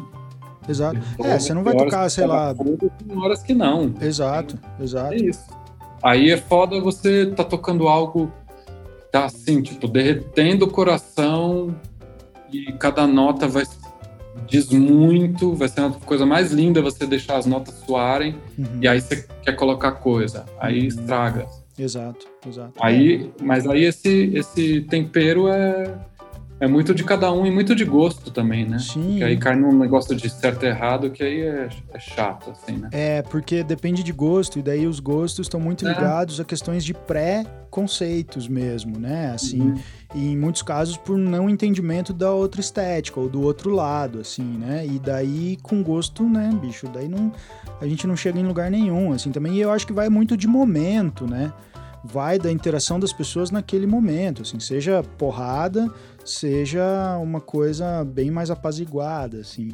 Speaker 1: Exato. É, você não vai tocar, sei lá.
Speaker 2: Tem horas que não.
Speaker 1: Exato, exato.
Speaker 2: É isso. Aí é foda você tá tocando algo tá assim, tipo, derretendo o coração e cada nota vai diz muito, vai ser uma coisa mais linda você deixar as notas soarem uhum. e aí você quer colocar coisa, aí uhum. estraga.
Speaker 1: Exato, exato.
Speaker 2: Aí, mas aí esse, esse tempero é, é muito de cada um e muito de gosto também, né? Sim. Porque aí cai num negócio de certo e errado que aí é, é chato, assim, né?
Speaker 1: É, porque depende de gosto, e daí os gostos estão muito é. ligados a questões de pré-conceitos mesmo, né? Assim, uhum. e em muitos casos por não entendimento da outra estética ou do outro lado, assim, né? E daí com gosto, né, bicho, daí não a gente não chega em lugar nenhum, assim, também. E eu acho que vai muito de momento, né? Vai da interação das pessoas naquele momento, assim, seja porrada, seja uma coisa bem mais apaziguada, assim.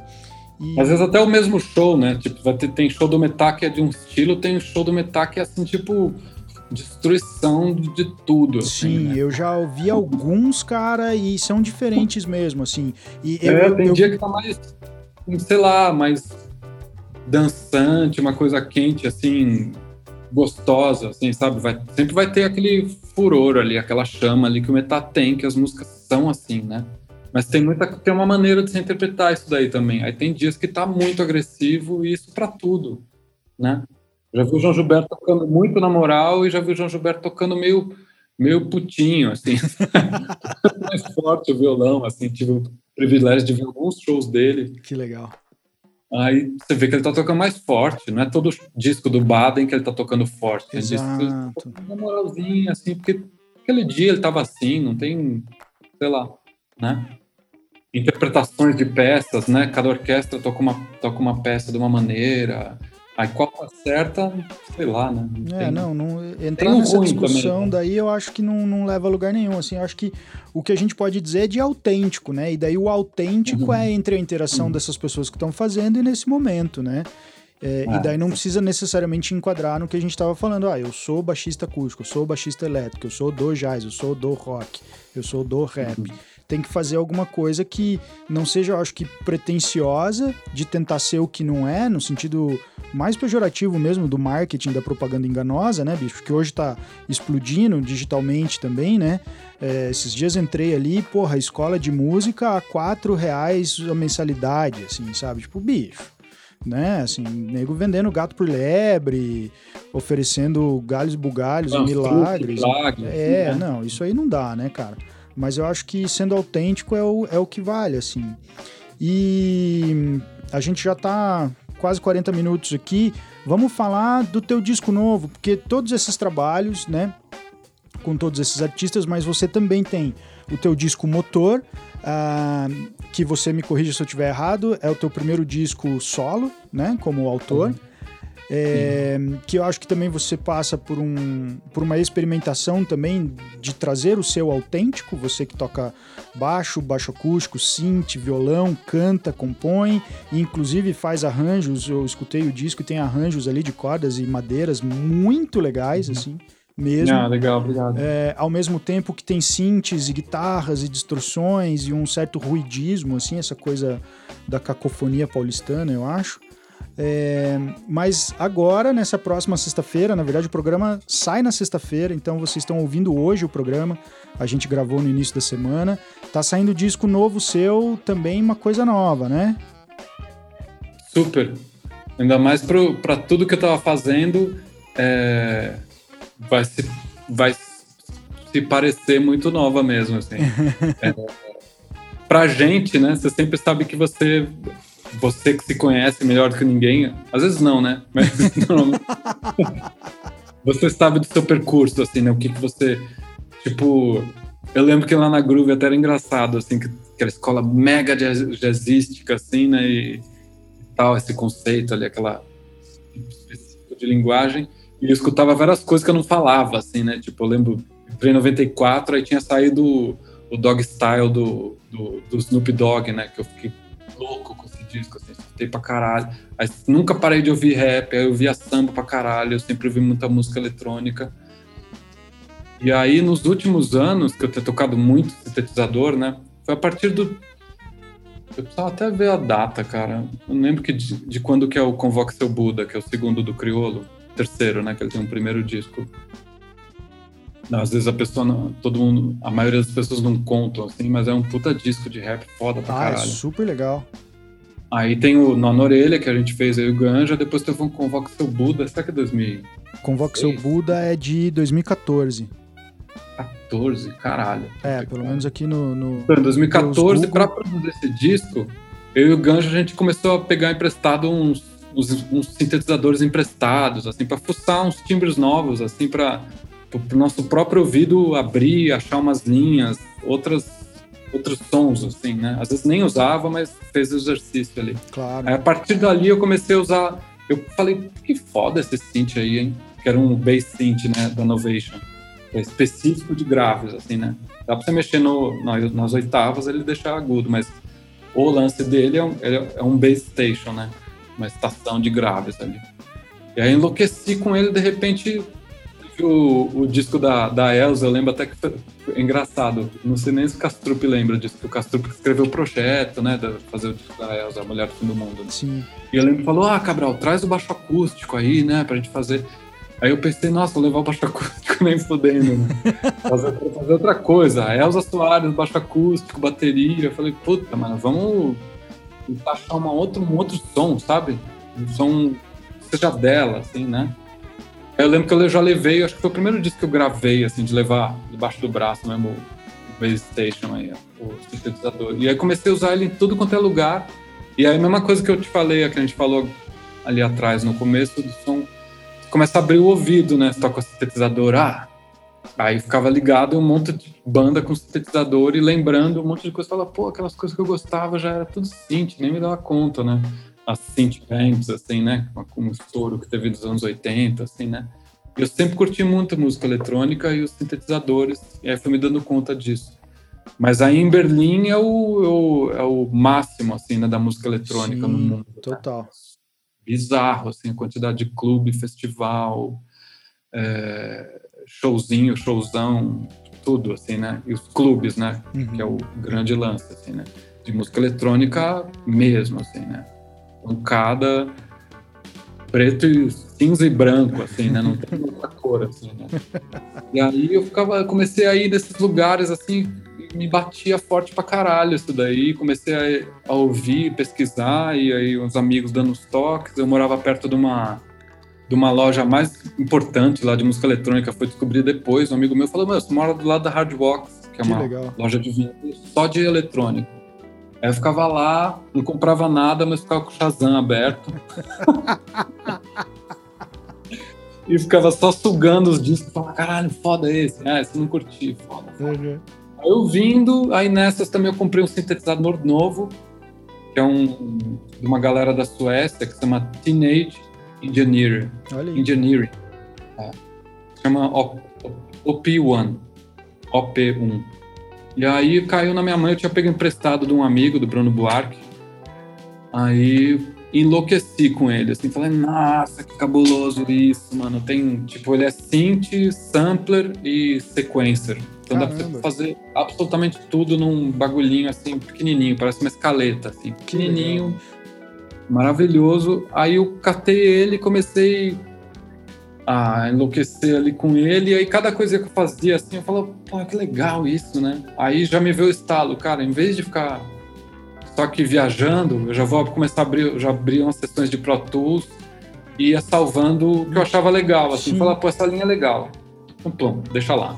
Speaker 2: E... Às vezes até o mesmo show, né? Tipo, vai ter, tem show do Metal que é de um estilo, tem show do Metal que é assim, tipo, destruição de tudo.
Speaker 1: Assim, Sim, né? eu já ouvi alguns, cara, e são diferentes mesmo, assim. E
Speaker 2: é, eu, tem eu... dia que tá mais, sei lá, mais dançante, uma coisa quente, assim, gostosa, assim, sabe? Vai, sempre vai ter aquele furor ali, aquela chama ali que o metal tem, que as músicas são assim, né? Mas tem muita tem uma maneira de se interpretar isso daí também. Aí tem dias que tá muito agressivo e isso para tudo, né? Já vi o João Gilberto tocando muito na moral e já vi o João Gilberto tocando meio meio putinho, assim, mais forte o violão, assim, tive o privilégio de ver alguns shows dele.
Speaker 1: Que legal.
Speaker 2: Aí você vê que ele tá tocando mais forte, não é todo disco do Baden que ele tá tocando forte. Tem disco que ele moralzinha, assim, porque aquele dia ele tava assim, não tem, sei lá, né? Interpretações de peças, né? Cada orquestra toca uma, toca uma peça de uma maneira, Aí qual acerta, sei lá, né?
Speaker 1: Não é, tem, não, não entrar nessa discussão também. daí eu acho que não, não leva a lugar nenhum, assim, eu acho que o que a gente pode dizer é de autêntico, né? E daí o autêntico uhum. é entre a interação uhum. dessas pessoas que estão fazendo e nesse momento, né? É, ah, e daí não precisa necessariamente enquadrar no que a gente estava falando. Ah, eu sou baixista acústico, eu sou baixista elétrico, eu sou do jazz, eu sou do rock, eu sou do rap. Uhum. Tem que fazer alguma coisa que não seja, eu acho que, pretensiosa de tentar ser o que não é, no sentido mais pejorativo mesmo do marketing, da propaganda enganosa, né, bicho? Que hoje tá explodindo digitalmente também, né? É, esses dias entrei ali, porra, escola de música a quatro reais a mensalidade, assim, sabe? Tipo, bicho, né? Assim, nego vendendo gato por lebre, oferecendo galhos bugalhos milagres.
Speaker 2: milagres
Speaker 1: é, né? não, isso aí não dá, né, cara? Mas eu acho que sendo autêntico é o, é o que vale, assim. E a gente já tá quase 40 minutos aqui. Vamos falar do teu disco novo, porque todos esses trabalhos, né, com todos esses artistas, mas você também tem o teu disco Motor, uh, que você me corrija se eu estiver errado, é o teu primeiro disco solo, né, como autor. Uhum. É, que eu acho que também você passa por, um, por uma experimentação também de trazer o seu autêntico, você que toca baixo, baixo acústico, synth, violão, canta, compõe, e inclusive faz arranjos, eu escutei o disco e tem arranjos ali de cordas e madeiras muito legais, uhum. assim, mesmo.
Speaker 2: Ah, legal, obrigado.
Speaker 1: É, ao mesmo tempo que tem synths e guitarras e distorções e um certo ruidismo, assim, essa coisa da cacofonia paulistana, eu acho. É, mas agora, nessa próxima sexta-feira, na verdade o programa sai na sexta-feira, então vocês estão ouvindo hoje o programa. A gente gravou no início da semana. Tá saindo disco novo seu, também uma coisa nova, né?
Speaker 2: Super. Ainda mais para tudo que eu tava fazendo, é, vai, se, vai se parecer muito nova mesmo, assim. é, pra gente, né? Você sempre sabe que você você que se conhece melhor do que ninguém, às vezes não, né? Mas você sabe do seu percurso, assim, né? O que, que você. Tipo, eu lembro que lá na Groove até era engraçado, assim, que, aquela escola mega jazz, jazzística, assim, né? E, e, tal, esse conceito ali, aquela específico de linguagem. E eu escutava várias coisas que eu não falava, assim, né? Tipo, eu lembro, entrei em 94, aí tinha saído o Dog Style do, do, do Snoop Dogg, né? Que eu fiquei louco com disco, assim, escutei pra caralho. Aí, nunca parei de ouvir rap, aí eu via samba pra caralho, eu sempre ouvi muita música eletrônica. E aí, nos últimos anos, que eu tenho tocado muito sintetizador, né? Foi a partir do. Eu precisava até ver a data, cara. Eu não lembro que de, de quando que é o Convoque Seu Buda, que é o segundo do Criolo. Terceiro, né? Que ele tem um primeiro disco. Não, às vezes a pessoa não, todo mundo, a maioria das pessoas não contam assim, mas é um puta disco de rap foda pra ah, é caralho.
Speaker 1: É super legal.
Speaker 2: Aí tem o Nó na Orelha, que a gente fez aí o Ganja, depois teve um Convoque Seu Buda, será que é 2000?
Speaker 1: Convoque Seu Buda é de 2014.
Speaker 2: 14, caralho.
Speaker 1: É, pelo menos aqui no. no
Speaker 2: em 2014, para produzir esse disco, eu e o Ganja a gente começou a pegar emprestado uns, uns, uns sintetizadores emprestados, assim, para fuçar uns timbres novos, assim, para o nosso próprio ouvido abrir, achar umas linhas, outras outros sons, assim, né? Às vezes nem usava, mas fez exercício ali.
Speaker 1: Claro.
Speaker 2: Aí, a partir dali eu comecei a usar. Eu falei, que foda esse synth aí, hein? Que era um bass synth, né? Da Novation. É específico de graves, assim, né? Dá pra você mexer no, nas, nas oitavas ele deixar agudo, mas o lance dele é um, é um bass station, né? Uma estação de graves ali. E aí enlouqueci com ele, de repente o, o disco da, da Elza, eu lembro até que foi engraçado. Não sei nem se o Castrup lembra disso, que o Castrup escreveu o projeto, né? De fazer o disco da Elza, a Mulher do Fim do Mundo. Né?
Speaker 1: Sim.
Speaker 2: E eu lembro falou: Ah, Cabral, traz o baixo acústico aí, né? Pra gente fazer. Aí eu pensei, nossa, vou levar o baixo acústico nem fudendo, né? fazer, fazer outra coisa. A Elza Soares, baixo acústico, bateria. Eu falei, puta, mano, vamos achar uma outra, um outro som, sabe? Um som que seja dela, assim, né? Eu lembro que eu já levei, acho que foi o primeiro disco que eu gravei, assim, de levar debaixo do braço mesmo o Base Station aí, o sintetizador. E aí comecei a usar ele em tudo quanto é lugar. E aí a mesma coisa que eu te falei, que a gente falou ali atrás, no começo do som, começa a abrir o ouvido, né? Você toca o sintetizador, ah, Aí ficava ligado um monte de banda com sintetizador e lembrando um monte de coisa. Fala, pô, aquelas coisas que eu gostava já era tudo synth, nem me dava conta, né? As synth bands, assim, né? Com o estouro que teve nos anos 80, assim, né? Eu sempre curti muito música eletrônica e os sintetizadores, e aí fui me dando conta disso. Mas aí em Berlim é o, é o, é máximo, assim, né, da música eletrônica
Speaker 1: Sim,
Speaker 2: no mundo.
Speaker 1: Né? Total. Né?
Speaker 2: Bizarro, assim, a quantidade de clube, festival, é, showzinho, showzão, tudo, assim, né? E os clubes, né?
Speaker 1: Uhum.
Speaker 2: Que é o grande lance, assim, né? De música eletrônica mesmo, assim, né? Então, cada preto e cinza e branco, assim, né? Não tem outra cor, assim, né? E aí eu ficava, comecei a ir nesses lugares, assim, e me batia forte pra caralho isso daí. Comecei a, a ouvir, pesquisar, e aí uns amigos dando uns toques. Eu morava perto de uma, de uma loja mais importante lá de música eletrônica, foi descobrir depois. Um amigo meu falou, meu, você mora do lado da Hardbox, que é
Speaker 1: Que
Speaker 2: uma
Speaker 1: legal.
Speaker 2: loja de vinho só de eletrônico. Aí eu ficava lá, não comprava nada, mas ficava com o Shazam aberto. e ficava só sugando os discos, falava, caralho, foda esse. Ah, esse eu não curti, foda.
Speaker 1: Uhum.
Speaker 2: Aí eu vindo, aí nessas também eu comprei um sintetizador novo, que é um de uma galera da Suécia, que se chama Teenage Engineering.
Speaker 1: Olha aí.
Speaker 2: Engineering. É. Chama O- O- OP1. OP1. E aí caiu na minha mão, eu tinha pego emprestado de um amigo, do Bruno Buarque. Aí enlouqueci com ele, assim, falei, nossa, que cabuloso isso, mano. Tem, tipo, ele é synth, sampler e sequencer. Então dá pra
Speaker 1: Caramba.
Speaker 2: você fazer absolutamente tudo num bagulhinho, assim, pequenininho, parece uma escaleta, assim,
Speaker 1: Que
Speaker 2: pequenininho, maravilhoso. Aí eu catei ele e comecei a enlouquecer ali com ele. E aí cada coisa que eu fazia assim, eu falava, pô, que legal isso, né? Aí já me veio o estalo, cara, em vez de ficar só que viajando, eu já vou começar a abrir, já abri umas sessões de Pro Tools e ia salvando o que eu achava legal, assim,
Speaker 1: Sim.
Speaker 2: falar, pô, essa linha é legal. Então, pum, deixa lá.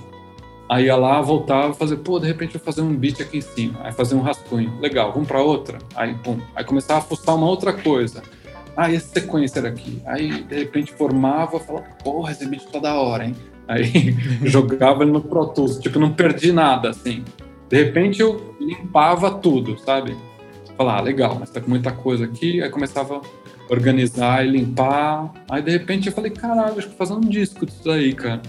Speaker 2: Aí ia lá, voltava, fazer, pô, de repente eu vou fazer um beat aqui em cima, aí fazer um rascunho, legal, vamos pra outra, aí pum, aí começava a fuçar uma outra coisa. Ah, esse sequencer aqui. Aí, de repente, formava, falava, porra, esse beat tá da hora, hein? Aí jogava ele no Pro Tools, tipo, não perdi nada, assim. De repente eu limpava tudo, sabe? Falar, ah, legal, mas tá com muita coisa aqui. Aí começava a organizar e limpar. Aí de repente eu falei, caralho, acho que fazer um disco disso daí, cara.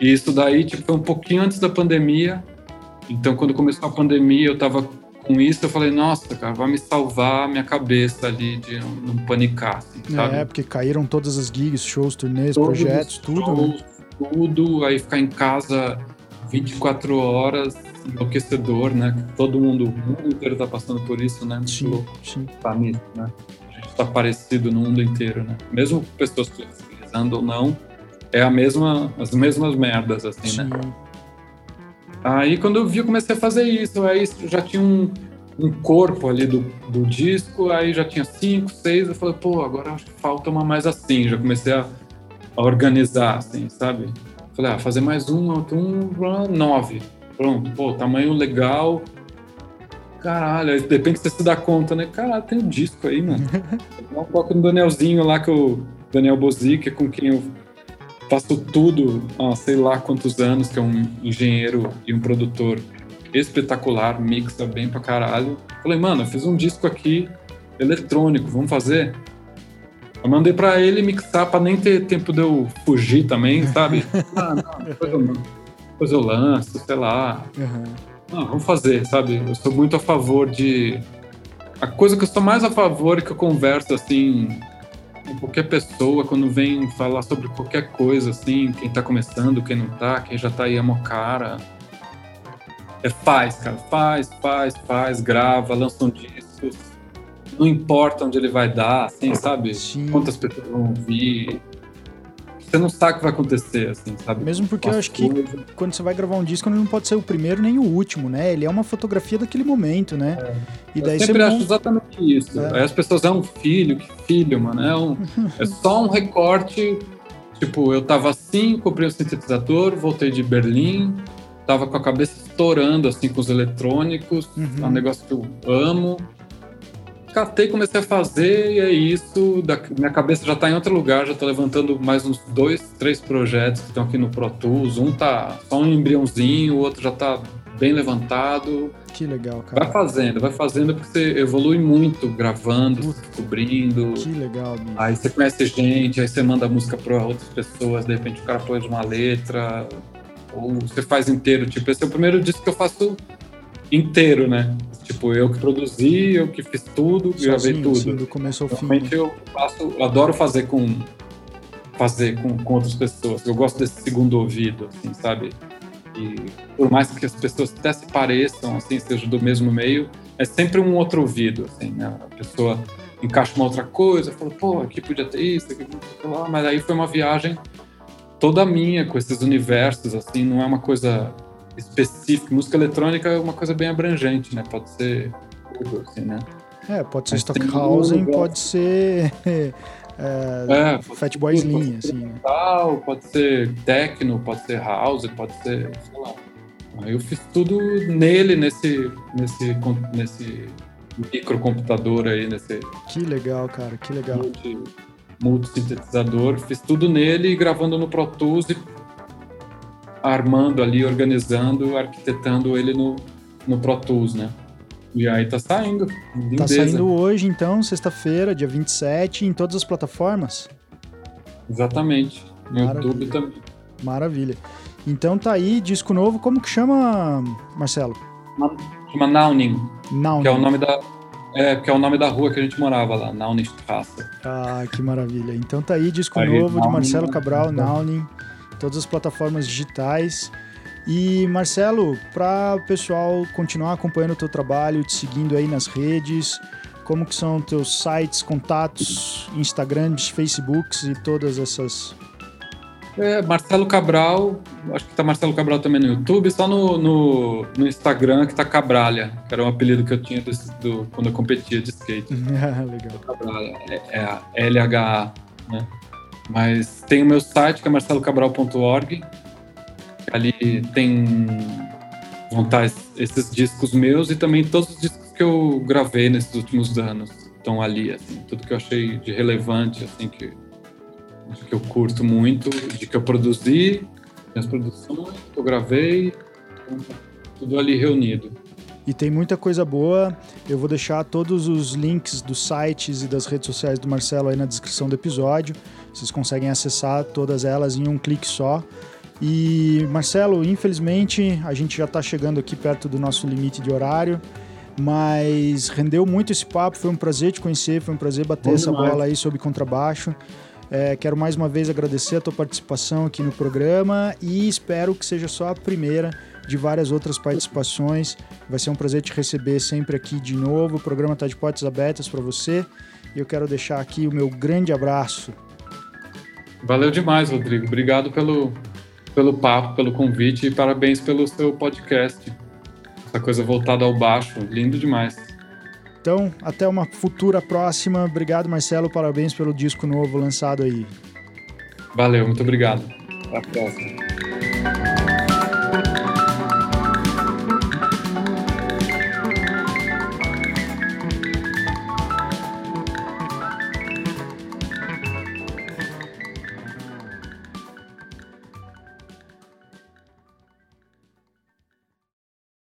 Speaker 2: E isso daí, tipo, foi um pouquinho antes da pandemia. Então, quando começou a pandemia, eu tava com isso, eu falei, nossa, cara, vai me salvar minha cabeça ali de não não panicar, assim, sabe?
Speaker 1: É, porque caíram todas as gigs, shows, turnês,
Speaker 2: Todos
Speaker 1: projetos,
Speaker 2: os
Speaker 1: tudo, né?
Speaker 2: shows, tudo, aí ficar em casa 24 horas, enlouquecedor, né? Todo mundo, o mundo inteiro tá passando por isso, né? Muito
Speaker 1: Sim,
Speaker 2: louco
Speaker 1: sim.
Speaker 2: tá nisso, né? A gente tá parecido no mundo inteiro, né? Mesmo pessoas flexibilizando ou não, é a mesma, as mesmas merdas, assim, né? Aí quando eu vi, eu comecei a fazer isso. Aí já tinha um, um corpo ali do, do disco, aí já tinha cinco, seis. Eu falei, pô, agora acho que falta uma mais assim. Já comecei a, a organizar, assim, sabe? Falei, ah, fazer mais um, outro um, nove. Pronto, pô, tamanho legal. Caralho, aí de repente você se dá conta, né? Caralho, tem um disco aí, mano. Dá um pouco no Danielzinho lá, que o Daniel Bozic, com quem eu faço tudo há sei lá quantos anos, que é um engenheiro e um produtor espetacular, mixa bem pra caralho. Falei, mano, eu fiz um disco aqui eletrônico, vamos fazer? Eu mandei pra ele mixar pra nem ter tempo de eu fugir também, sabe? ah, não, depois eu, depois eu lanço, sei lá.
Speaker 1: Aham.
Speaker 2: Não, vamos fazer, sabe? Eu sou muito a favor de. A coisa que eu sou mais a favor e que eu converso assim qualquer pessoa quando vem falar sobre qualquer coisa, assim, quem tá começando, quem não tá, quem já tá aí é mó cara. É faz, cara, faz, faz, faz, grava, lança um disco. Não importa onde ele vai dar, assim, sabe?
Speaker 1: Sim.
Speaker 2: Quantas pessoas vão ouvir. Você não sabe o que vai acontecer, assim, sabe?
Speaker 1: Mesmo porque eu acho que
Speaker 2: coisas.
Speaker 1: quando você vai gravar um disco, ele não pode ser o primeiro nem o último, né? Ele é uma fotografia daquele momento, né? E daí
Speaker 2: eu sempre acho exatamente isso.
Speaker 1: É.
Speaker 2: Aí as pessoas, é um filho, que filho, mano. É, um, é só um recorte. Tipo, eu tava assim, comprei um sintetizador, voltei de Berlim, tava com a cabeça estourando, assim, com os eletrônicos.
Speaker 1: Uhum.
Speaker 2: É um negócio que eu amo. Catei, comecei a fazer, e é isso. Da- minha cabeça já tá em outro lugar, já tô levantando mais uns dois, três projetos que estão aqui no Pro Tools. Um tá só um embriãozinho, o outro já tá bem levantado.
Speaker 1: Que legal,
Speaker 2: Vai
Speaker 1: cara.
Speaker 2: fazendo, vai fazendo porque você evolui muito gravando, descobrindo.
Speaker 1: Que legal, bicho.
Speaker 2: Aí você conhece gente, aí você manda música para outras pessoas, de repente o cara põe uma letra, ou você faz inteiro. Tipo, esse é o primeiro disco que eu faço inteiro, né? Tipo, eu que produzi, eu que fiz tudo, gravei
Speaker 1: Sozinho,
Speaker 2: tudo.
Speaker 1: assim, do começo ao fim.
Speaker 2: Realmente eu faço, eu adoro fazer com fazer com, com outras pessoas. Eu gosto desse segundo ouvido, assim, sabe? e por mais que as pessoas até se pareçam, assim, sejam do mesmo meio, é sempre um outro ouvido, assim, né? A pessoa encaixa uma outra coisa, fala, pô, aqui podia ter isso, aqui podia ter lá, mas aí foi uma viagem toda minha com esses universos, assim, não é uma coisa específica. Música eletrônica é uma coisa bem abrangente, né? Pode ser tudo, assim, né?
Speaker 1: É, pode ser Stockhausen, pode ser é, é, Fatboy Slim, assim. Né?
Speaker 2: Pode ser techno, pode ser house, pode ser, sei lá. Eu fiz tudo nele, nesse, nesse, nesse microcomputador aí, nesse...
Speaker 1: Que legal, cara, que legal. Multi,
Speaker 2: multi-sintetizador. Fiz tudo nele, gravando no Pro Tools e armando ali, organizando, arquitetando ele no, no Pro Tools, né? E aí tá saindo.
Speaker 1: Lindeza. Tá saindo hoje, então, sexta-feira, dia 27, em todas as plataformas?
Speaker 2: Exatamente. No Maravilha. YouTube também.
Speaker 1: Maravilha. Então tá aí, disco novo. Como que chama, Marcelo?
Speaker 2: Chama Nauning. Nauning. Que é o nome da, é, que é o nome da rua que a gente morava lá, Nauningstrasse.
Speaker 1: Ah, que maravilha. Então tá aí, disco aí, novo Nauning, de Marcelo Cabral, Nauning, todas as plataformas digitais. E Marcelo, para o pessoal continuar acompanhando o teu trabalho, te seguindo aí nas redes, como que são teus sites, contatos, Instagrams, Facebooks e todas essas
Speaker 2: é, Marcelo Cabral, acho que tá Marcelo Cabral também no YouTube, só no, no, no Instagram que tá Cabralha, que era um apelido que eu tinha do, do quando eu competia de skate.
Speaker 1: Legal.
Speaker 2: Cabralha, é, é LHA, né? Mas tem o meu site que é marcelocabral.org. Ali tem vão estar esses discos meus e também todos os discos que eu gravei nesses últimos anos estão ali, assim, tudo que eu achei de relevante, assim, que que eu curto muito, de que eu produzi, as produções que eu gravei, tudo ali reunido.
Speaker 1: E tem muita coisa boa. Eu vou deixar todos os links dos sites e das redes sociais do Marcelo aí na descrição do episódio. Vocês conseguem acessar todas elas em um clique só. E Marcelo, infelizmente a gente já está chegando aqui perto do nosso limite de horário, mas rendeu muito esse papo. Foi um prazer te conhecer, foi um prazer bater Bom essa demais. bola aí sobre contrabaixo. É, quero mais uma vez agradecer a tua participação aqui no programa e espero que seja só a primeira de várias outras participações. Vai ser um prazer te receber sempre aqui de novo. O programa está de portas abertas para você e eu quero deixar aqui o meu grande abraço.
Speaker 2: Valeu demais, Rodrigo. Obrigado pelo, pelo papo, pelo convite e parabéns pelo seu podcast. Essa coisa voltada ao baixo, lindo demais.
Speaker 1: Então, até uma futura próxima. Obrigado, Marcelo. Parabéns pelo disco novo lançado aí.
Speaker 2: Valeu, muito obrigado. Até a próxima.